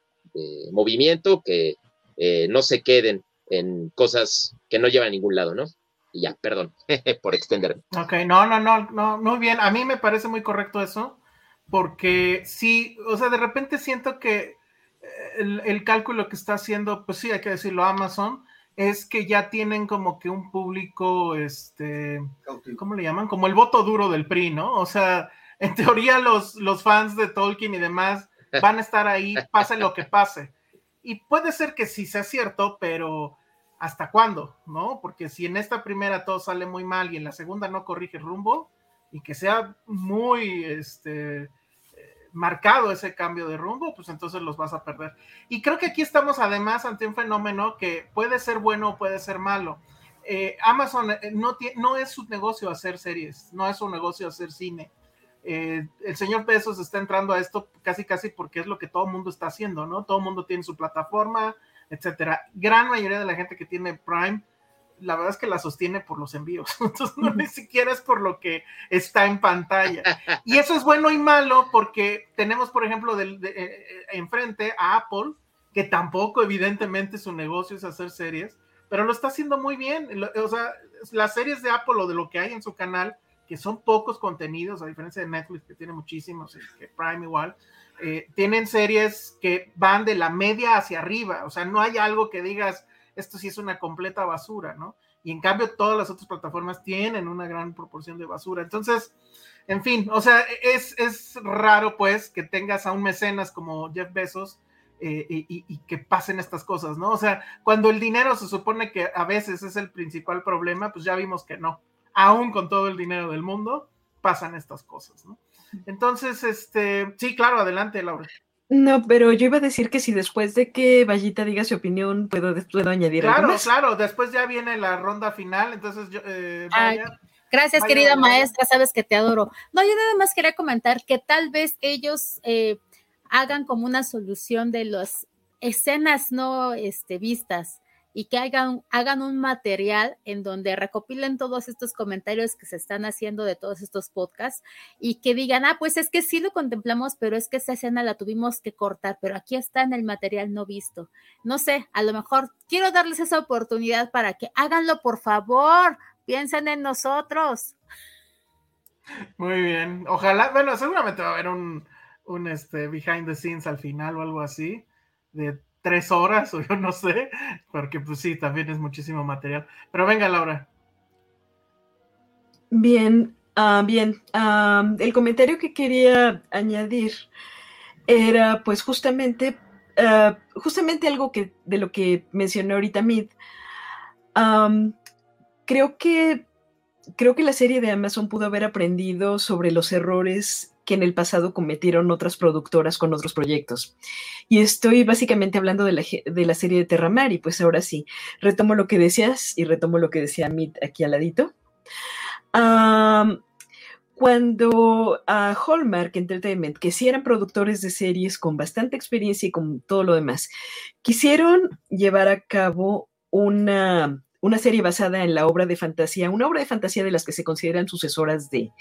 F: movimiento, que eh, no se queden en cosas que no llevan a ningún lado, ¿no? Y ya, perdón por extenderme.
C: Ok, no, no, no, no, muy bien. A mí me parece muy correcto eso, porque sí, o sea, de repente siento que el, el cálculo que está haciendo, pues sí, hay que decirlo, Amazon, es que ya tienen como que un público, este, ¿cómo le llaman? Como el voto duro del PRI, ¿no? O sea, en teoría los, los fans de Tolkien y demás van a estar ahí, pase lo que pase. Y puede ser que sí sea cierto, pero ¿hasta cuándo? ¿No? Porque si en esta primera todo sale muy mal y en la segunda no corrige rumbo, y que sea muy, este, marcado ese cambio de rumbo, pues entonces los vas a perder. Y creo que aquí estamos además ante un fenómeno que puede ser bueno o puede ser malo. Eh, Amazon eh, no, no es su negocio hacer series, no es su negocio hacer cine. Eh, el señor Pesos está entrando a esto casi casi porque es lo que todo el mundo está haciendo, ¿no? Todo el mundo tiene su plataforma, etcétera. Gran mayoría de la gente que tiene Prime la verdad es que la sostiene por los envíos, entonces no ni siquiera es por lo que está en pantalla. Y eso es bueno y malo porque tenemos, por ejemplo, de, eh, enfrente a Apple, que tampoco evidentemente su negocio es hacer series, pero lo está haciendo muy bien. O sea, las series de Apple o de lo que hay en su canal, que son pocos contenidos, a diferencia de Netflix, que tiene muchísimos, que Prime igual, eh, tienen series que van de la media hacia arriba, o sea, no hay algo que digas, esto sí es una completa basura, ¿no? Y en cambio todas las otras plataformas tienen una gran proporción de basura. Entonces, en fin, o sea, es, raro pues que tengas a un mecenas como Jeff Bezos eh, y, que pasen estas cosas, ¿no? O sea, cuando el dinero se supone que a veces es el principal problema, pues ya vimos que no. Aún con todo el dinero del mundo, pasan estas cosas, ¿no? Entonces, este, sí, claro, adelante, Laura.
E: No, pero yo iba a decir que si después de que Vallita diga su opinión, puedo, puedo añadir
C: claro,
E: algo
C: más. Claro, después ya viene la ronda final, entonces yo, eh, vaya,
D: Gracias, querida maestra, sabes que te adoro. No, yo nada más quería comentar que tal vez ellos eh, hagan como una solución de las escenas no este, vistas y que hagan, hagan un material en donde recopilen todos estos comentarios que se están haciendo de todos estos podcasts y que digan, ah, pues es que sí lo contemplamos, pero es que esa escena la tuvimos que cortar, pero aquí está en el material no visto. No sé, a lo mejor quiero darles esa oportunidad para que háganlo, por favor, piensen en nosotros.
C: Muy bien, ojalá, bueno, seguramente va a haber un, un este, behind the scenes al final o algo así, de tres horas o yo no sé, porque pues sí, también es muchísimo material. Pero venga, Laura.
E: Bien, uh, bien. Uh, el comentario que quería añadir era pues justamente, uh, justamente algo que de lo que mencionó ahorita Mid. Creo que creo que la serie de Amazon pudo haber aprendido sobre los errores que en el pasado cometieron otras productoras con otros proyectos. Y estoy básicamente hablando de la, de la serie de Terramar y pues ahora sí, retomo lo que decías y retomo lo que decía Mit aquí al ladito. cuando Hallmark Entertainment, que sí eran productores de series con bastante experiencia y con todo lo demás, quisieron llevar a cabo una una serie basada en la obra de fantasía, una obra de fantasía de las que se consideran sucesoras de,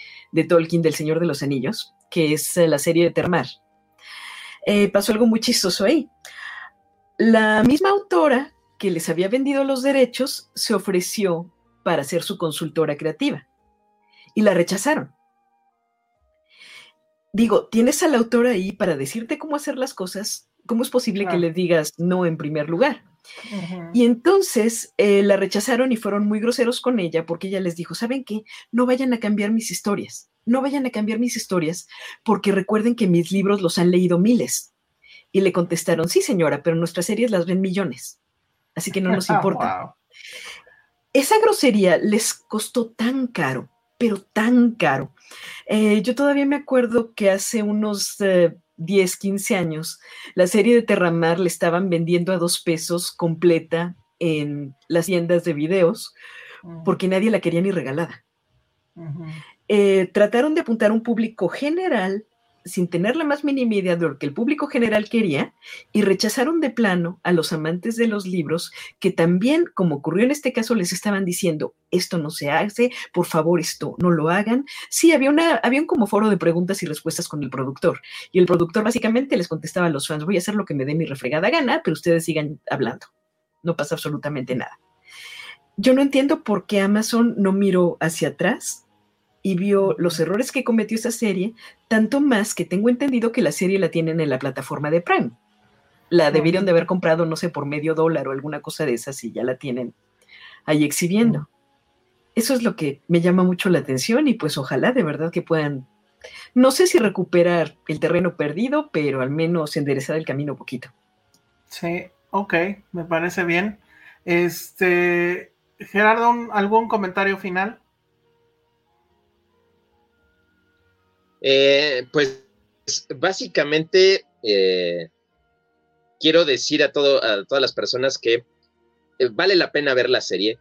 E: Tolkien, del Señor de los Anillos, que es eh, la serie de Termar. Eh, pasó algo muy chistoso ahí. La misma autora que les había vendido los derechos se ofreció para ser su consultora creativa y la rechazaron. Digo, tienes a la autora ahí para decirte cómo hacer las cosas, ¿cómo es posible que le digas no en primer lugar? Y entonces eh, la rechazaron y fueron muy groseros con ella porque ella les dijo, ¿saben qué? No vayan a cambiar mis historias, no vayan a cambiar mis historias porque recuerden que mis libros los han leído miles. Y le contestaron, sí señora, pero nuestras series las ven millones. así que no nos importa. Esa grosería les costó tan caro, pero tan caro. Eh, yo todavía me acuerdo que hace unos 10, 15 años, la serie de Terramar le estaban vendiendo a dos pesos completa en las tiendas de videos mm. porque nadie la quería ni regalada. Eh, trataron de apuntar a un público general sin tener la más mínima idea de lo que el público general quería y rechazaron de plano a los amantes de los libros que también, como ocurrió en este caso, les estaban diciendo, esto no se hace, por favor, esto no lo hagan. Sí, había, una, había un como foro de preguntas y respuestas con el productor y el productor básicamente les contestaba a los fans, voy a hacer lo que me dé mi refregada gana, pero ustedes sigan hablando. No pasa absolutamente nada. Yo no entiendo por qué Amazon no miró hacia atrás y vio los errores que cometió esa serie, tanto más que tengo entendido que la serie la tienen en la plataforma de Prime. La debieron de haber comprado, no sé, por medio dólar o alguna cosa de esas y ya la tienen ahí exhibiendo. Eso es lo que me llama mucho la atención y pues ojalá de verdad que puedan, no sé si recuperar el terreno perdido, pero al menos enderezar el camino un poquito.
C: Sí, ok, me parece bien. Este, Gerardo, ¿algún comentario final?
F: Eh, pues básicamente eh, quiero decir a, todo, a todas las personas que eh, vale la pena ver la serie,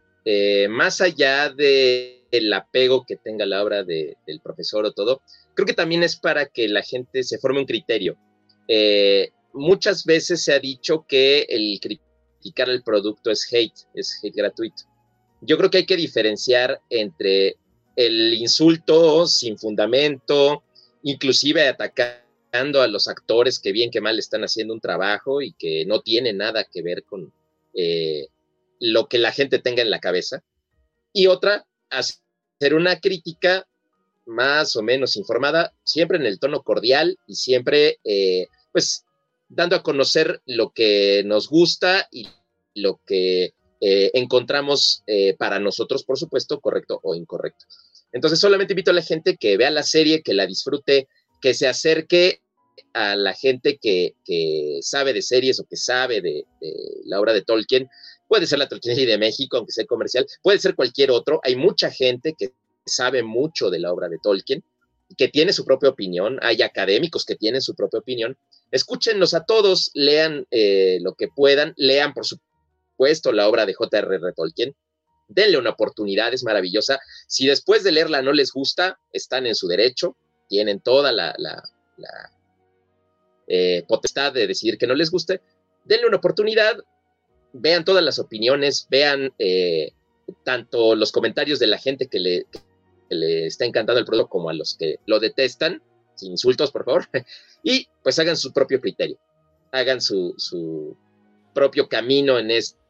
F: más allá del apego que tenga la obra del profesor o todo, creo que también es para que la gente se forme un criterio. muchas veces se ha dicho que el criticar el producto es hate, es hate gratuito. Yo creo que hay que diferenciar entre el insulto sin fundamento, inclusive atacando a los actores que bien que mal están haciendo un trabajo y que no tiene nada que ver con eh, lo que la gente tenga en la cabeza. Y otra, hacer una crítica más o menos informada, siempre en el tono cordial y siempre, eh, pues, dando a conocer lo que nos gusta y lo que eh, encontramos para nosotros, por supuesto, correcto o incorrecto. Entonces solamente invito a la gente que vea la serie, que la disfrute, que se acerque a la gente que, sabe de series o que sabe de, la obra de Tolkien. Puede ser la Tolkien de México, aunque sea comercial, puede ser cualquier otro. Hay mucha gente que sabe mucho de la obra de Tolkien, que tiene su propia opinión. Hay académicos que tienen su propia opinión. Escúchenlos a todos, lean eh, lo que puedan, lean por supuesto la obra de J.R.R. Tolkien denle una oportunidad, es maravillosa. Si después de leerla no les gusta, están en su derecho, tienen toda la, eh, potestad de decidir que no les guste. Denle una oportunidad, vean todas las opiniones, vean eh, tanto los comentarios de la gente que le, está encantando el producto como a los que lo detestan, sin insultos, por favor, y pues hagan su propio criterio, hagan su, su propio camino en este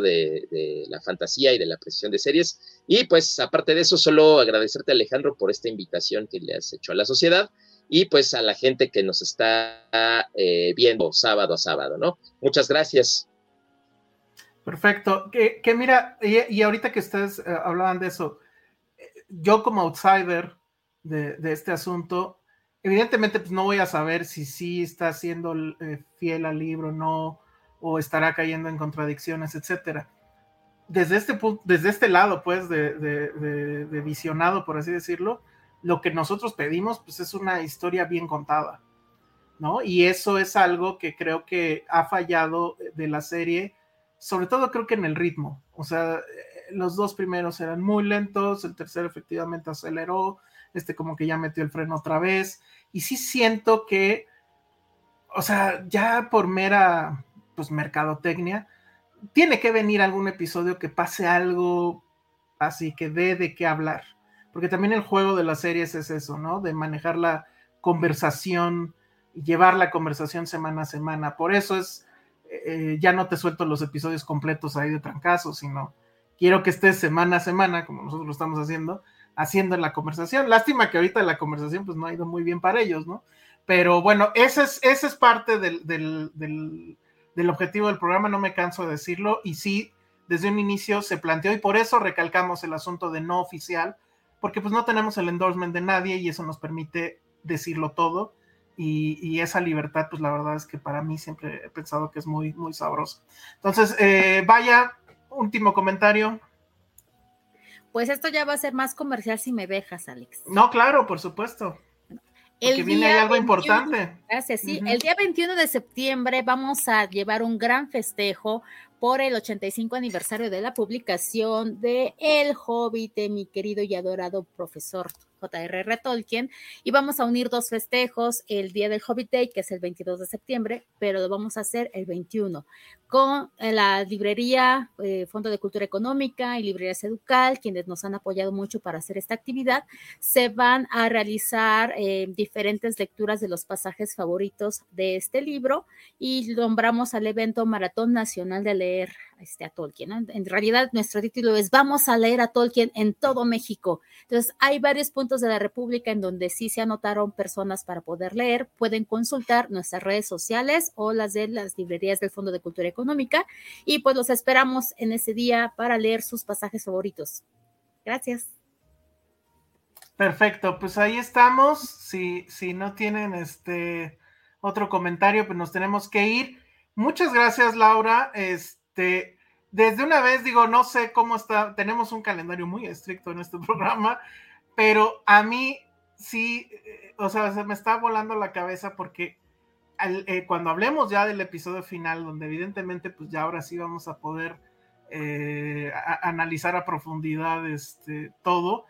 F: de, la fantasía y de la precisión de series. Y pues aparte de eso, solo agradecerte Alejandro por esta invitación que le has hecho a la sociedad y pues a la gente que nos está eh, viendo sábado a sábado, ¿no? Muchas gracias.
C: Perfecto. Que, mira, y, ahorita que ustedes eh, hablaban de eso, yo como outsider de, este asunto, evidentemente pues no voy a saber si sí está siendo eh, fiel al libro o no, o estará cayendo en contradicciones, etcétera. Desde este, desde este lado, pues, de, visionado, por así decirlo, lo que nosotros pedimos, pues, es una historia bien contada, ¿no? Y eso es algo que creo que ha fallado de la serie, sobre todo creo que en el ritmo. O sea, los dos primeros eran muy lentos, el tercero efectivamente aceleró, este como que ya metió el freno otra vez, y sí siento que, o sea, ya por mera pues mercadotecnia, tiene que venir algún episodio que pase algo así que dé de qué hablar. Porque también el juego de las series es eso, ¿no? De manejar la conversación, llevar la conversación semana a semana. Por eso es, eh, ya no te suelto los episodios completos ahí de trancazo, sino quiero que estés semana a semana, como nosotros lo estamos haciendo, haciendo la conversación. Lástima que ahorita la conversación pues no ha ido muy bien para ellos, ¿no? Pero bueno, esa es, es parte del objetivo del programa, no me canso de decirlo, y sí, desde un inicio se planteó y por eso recalcamos el asunto de no oficial, porque pues no tenemos el endorsement de nadie y eso nos permite decirlo todo y, esa libertad, pues la verdad es que para mí siempre he pensado que es muy, muy sabroso. Entonces, eh, vaya, último comentario.
D: Pues esto ya va a ser más comercial si me dejas, Alex.
C: No, claro, por supuesto.
D: El viene algo importante. Gracias, sí. El día 21 de septiembre vamos a llevar un gran festejo por el 85 aniversario de la publicación de El Hobbit de mi querido y adorado profesor J.R.R. Tolkien, y vamos a unir dos festejos, el día del Hobbit Day, que es el 22 de septiembre, pero lo vamos a hacer el 21, con eh, la librería eh, Fondo de Cultura Económica y Librería Educal, quienes nos han apoyado mucho para hacer esta actividad, se van a realizar eh, diferentes lecturas de los pasajes favoritos de este libro y nombramos al evento Maratón Nacional de Leer este, a Tolkien. En realidad, nuestro título es Vamos a leer a Tolkien en todo México. Entonces, hay varios puntos de la República en donde sí se anotaron personas para poder leer. Pueden consultar nuestras redes sociales o las de las librerías del Fondo de Cultura Económica. Y pues los esperamos en ese día para leer sus pasajes favoritos. Gracias.
C: Perfecto, pues ahí estamos. Si, si no tienen este otro comentario, pues nos tenemos que ir. Muchas gracias, Laura. Este, desde una vez digo, no sé cómo está, tenemos un calendario muy estricto en este programa, pero a mí sí, eh, o sea, se me está volando la cabeza porque eh, cuando hablemos ya del episodio final, donde evidentemente pues ya ahora sí vamos a poder eh, analizar a profundidad este, todo,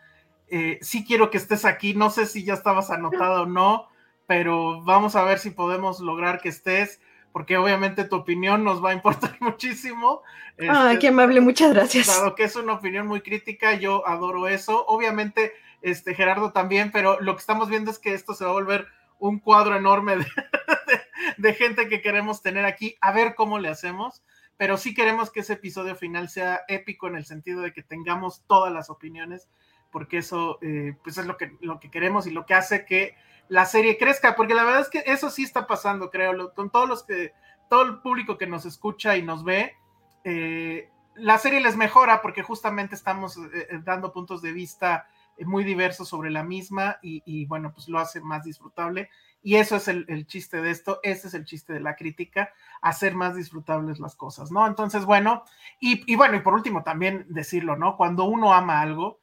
C: sí quiero que estés aquí, no sé si ya estabas anotado o no, pero vamos a ver si podemos lograr que estés porque obviamente tu opinión nos va a importar muchísimo.
E: Ah, qué amable, muchas gracias.
C: Claro que es una opinión muy crítica, yo adoro eso. Obviamente, este Gerardo también, pero lo que estamos viendo es que esto se va a volver un cuadro enorme de, gente que queremos tener aquí, a ver cómo le hacemos. Pero sí queremos que ese episodio final sea épico en el sentido de que tengamos todas las opiniones, porque eso eh, pues es lo que, lo que queremos y lo que hace que la serie crezca, porque la verdad es que eso sí está pasando, creo, con todos los que, todo el público que nos escucha y nos ve, eh, la serie les mejora porque justamente estamos eh, dando puntos de vista muy diversos sobre la misma y, bueno, pues lo hace más disfrutable. Y eso es el, chiste de esto, ese es el chiste de la crítica, hacer más disfrutables las cosas, ¿no? Entonces, bueno, y, y bueno, y por último también decirlo, ¿no? Cuando uno ama algo,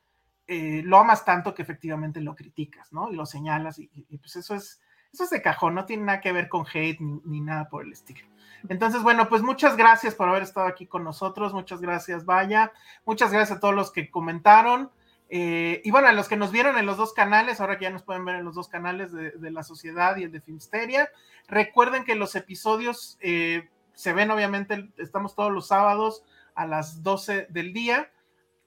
C: eh, lo amas tanto que efectivamente lo criticas, ¿no? Y lo señalas y, pues eso es, eso es de cajón, no tiene nada que ver con hate ni, nada por el estilo. Entonces, bueno, pues muchas gracias por haber estado aquí con nosotros, muchas gracias, Vaya, muchas gracias a todos los que comentaron. Eh, y bueno, a los que nos vieron en los dos canales, ahora que ya nos pueden ver en los dos canales de, la sociedad y el de Filmsteria, recuerden que los episodios eh, se ven, obviamente, estamos todos los sábados a las 12 del día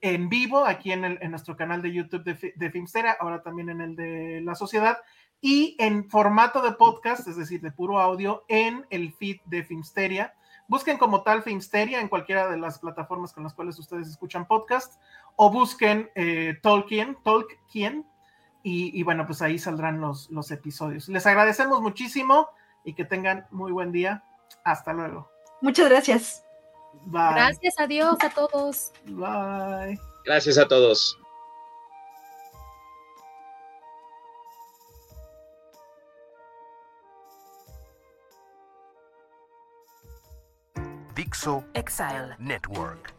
C: en vivo aquí en, nuestro canal de YouTube de, de Filmsteria, ahora también en el de La Sociedad, y en formato de podcast, es decir, de puro audio, en el feed de Filmsteria. Busquen como tal Filmsteria en cualquiera de las plataformas con las cuales ustedes escuchan podcast, o busquen eh, Tolkien, Tolkien, y, y, bueno, pues ahí saldrán los, los episodios. Les agradecemos muchísimo y que tengan muy buen día. Hasta luego.
E: Muchas gracias.
D: Gracias a Dios a todos.
C: Bye.
F: Gracias a todos.
A: Dixo Exile Network.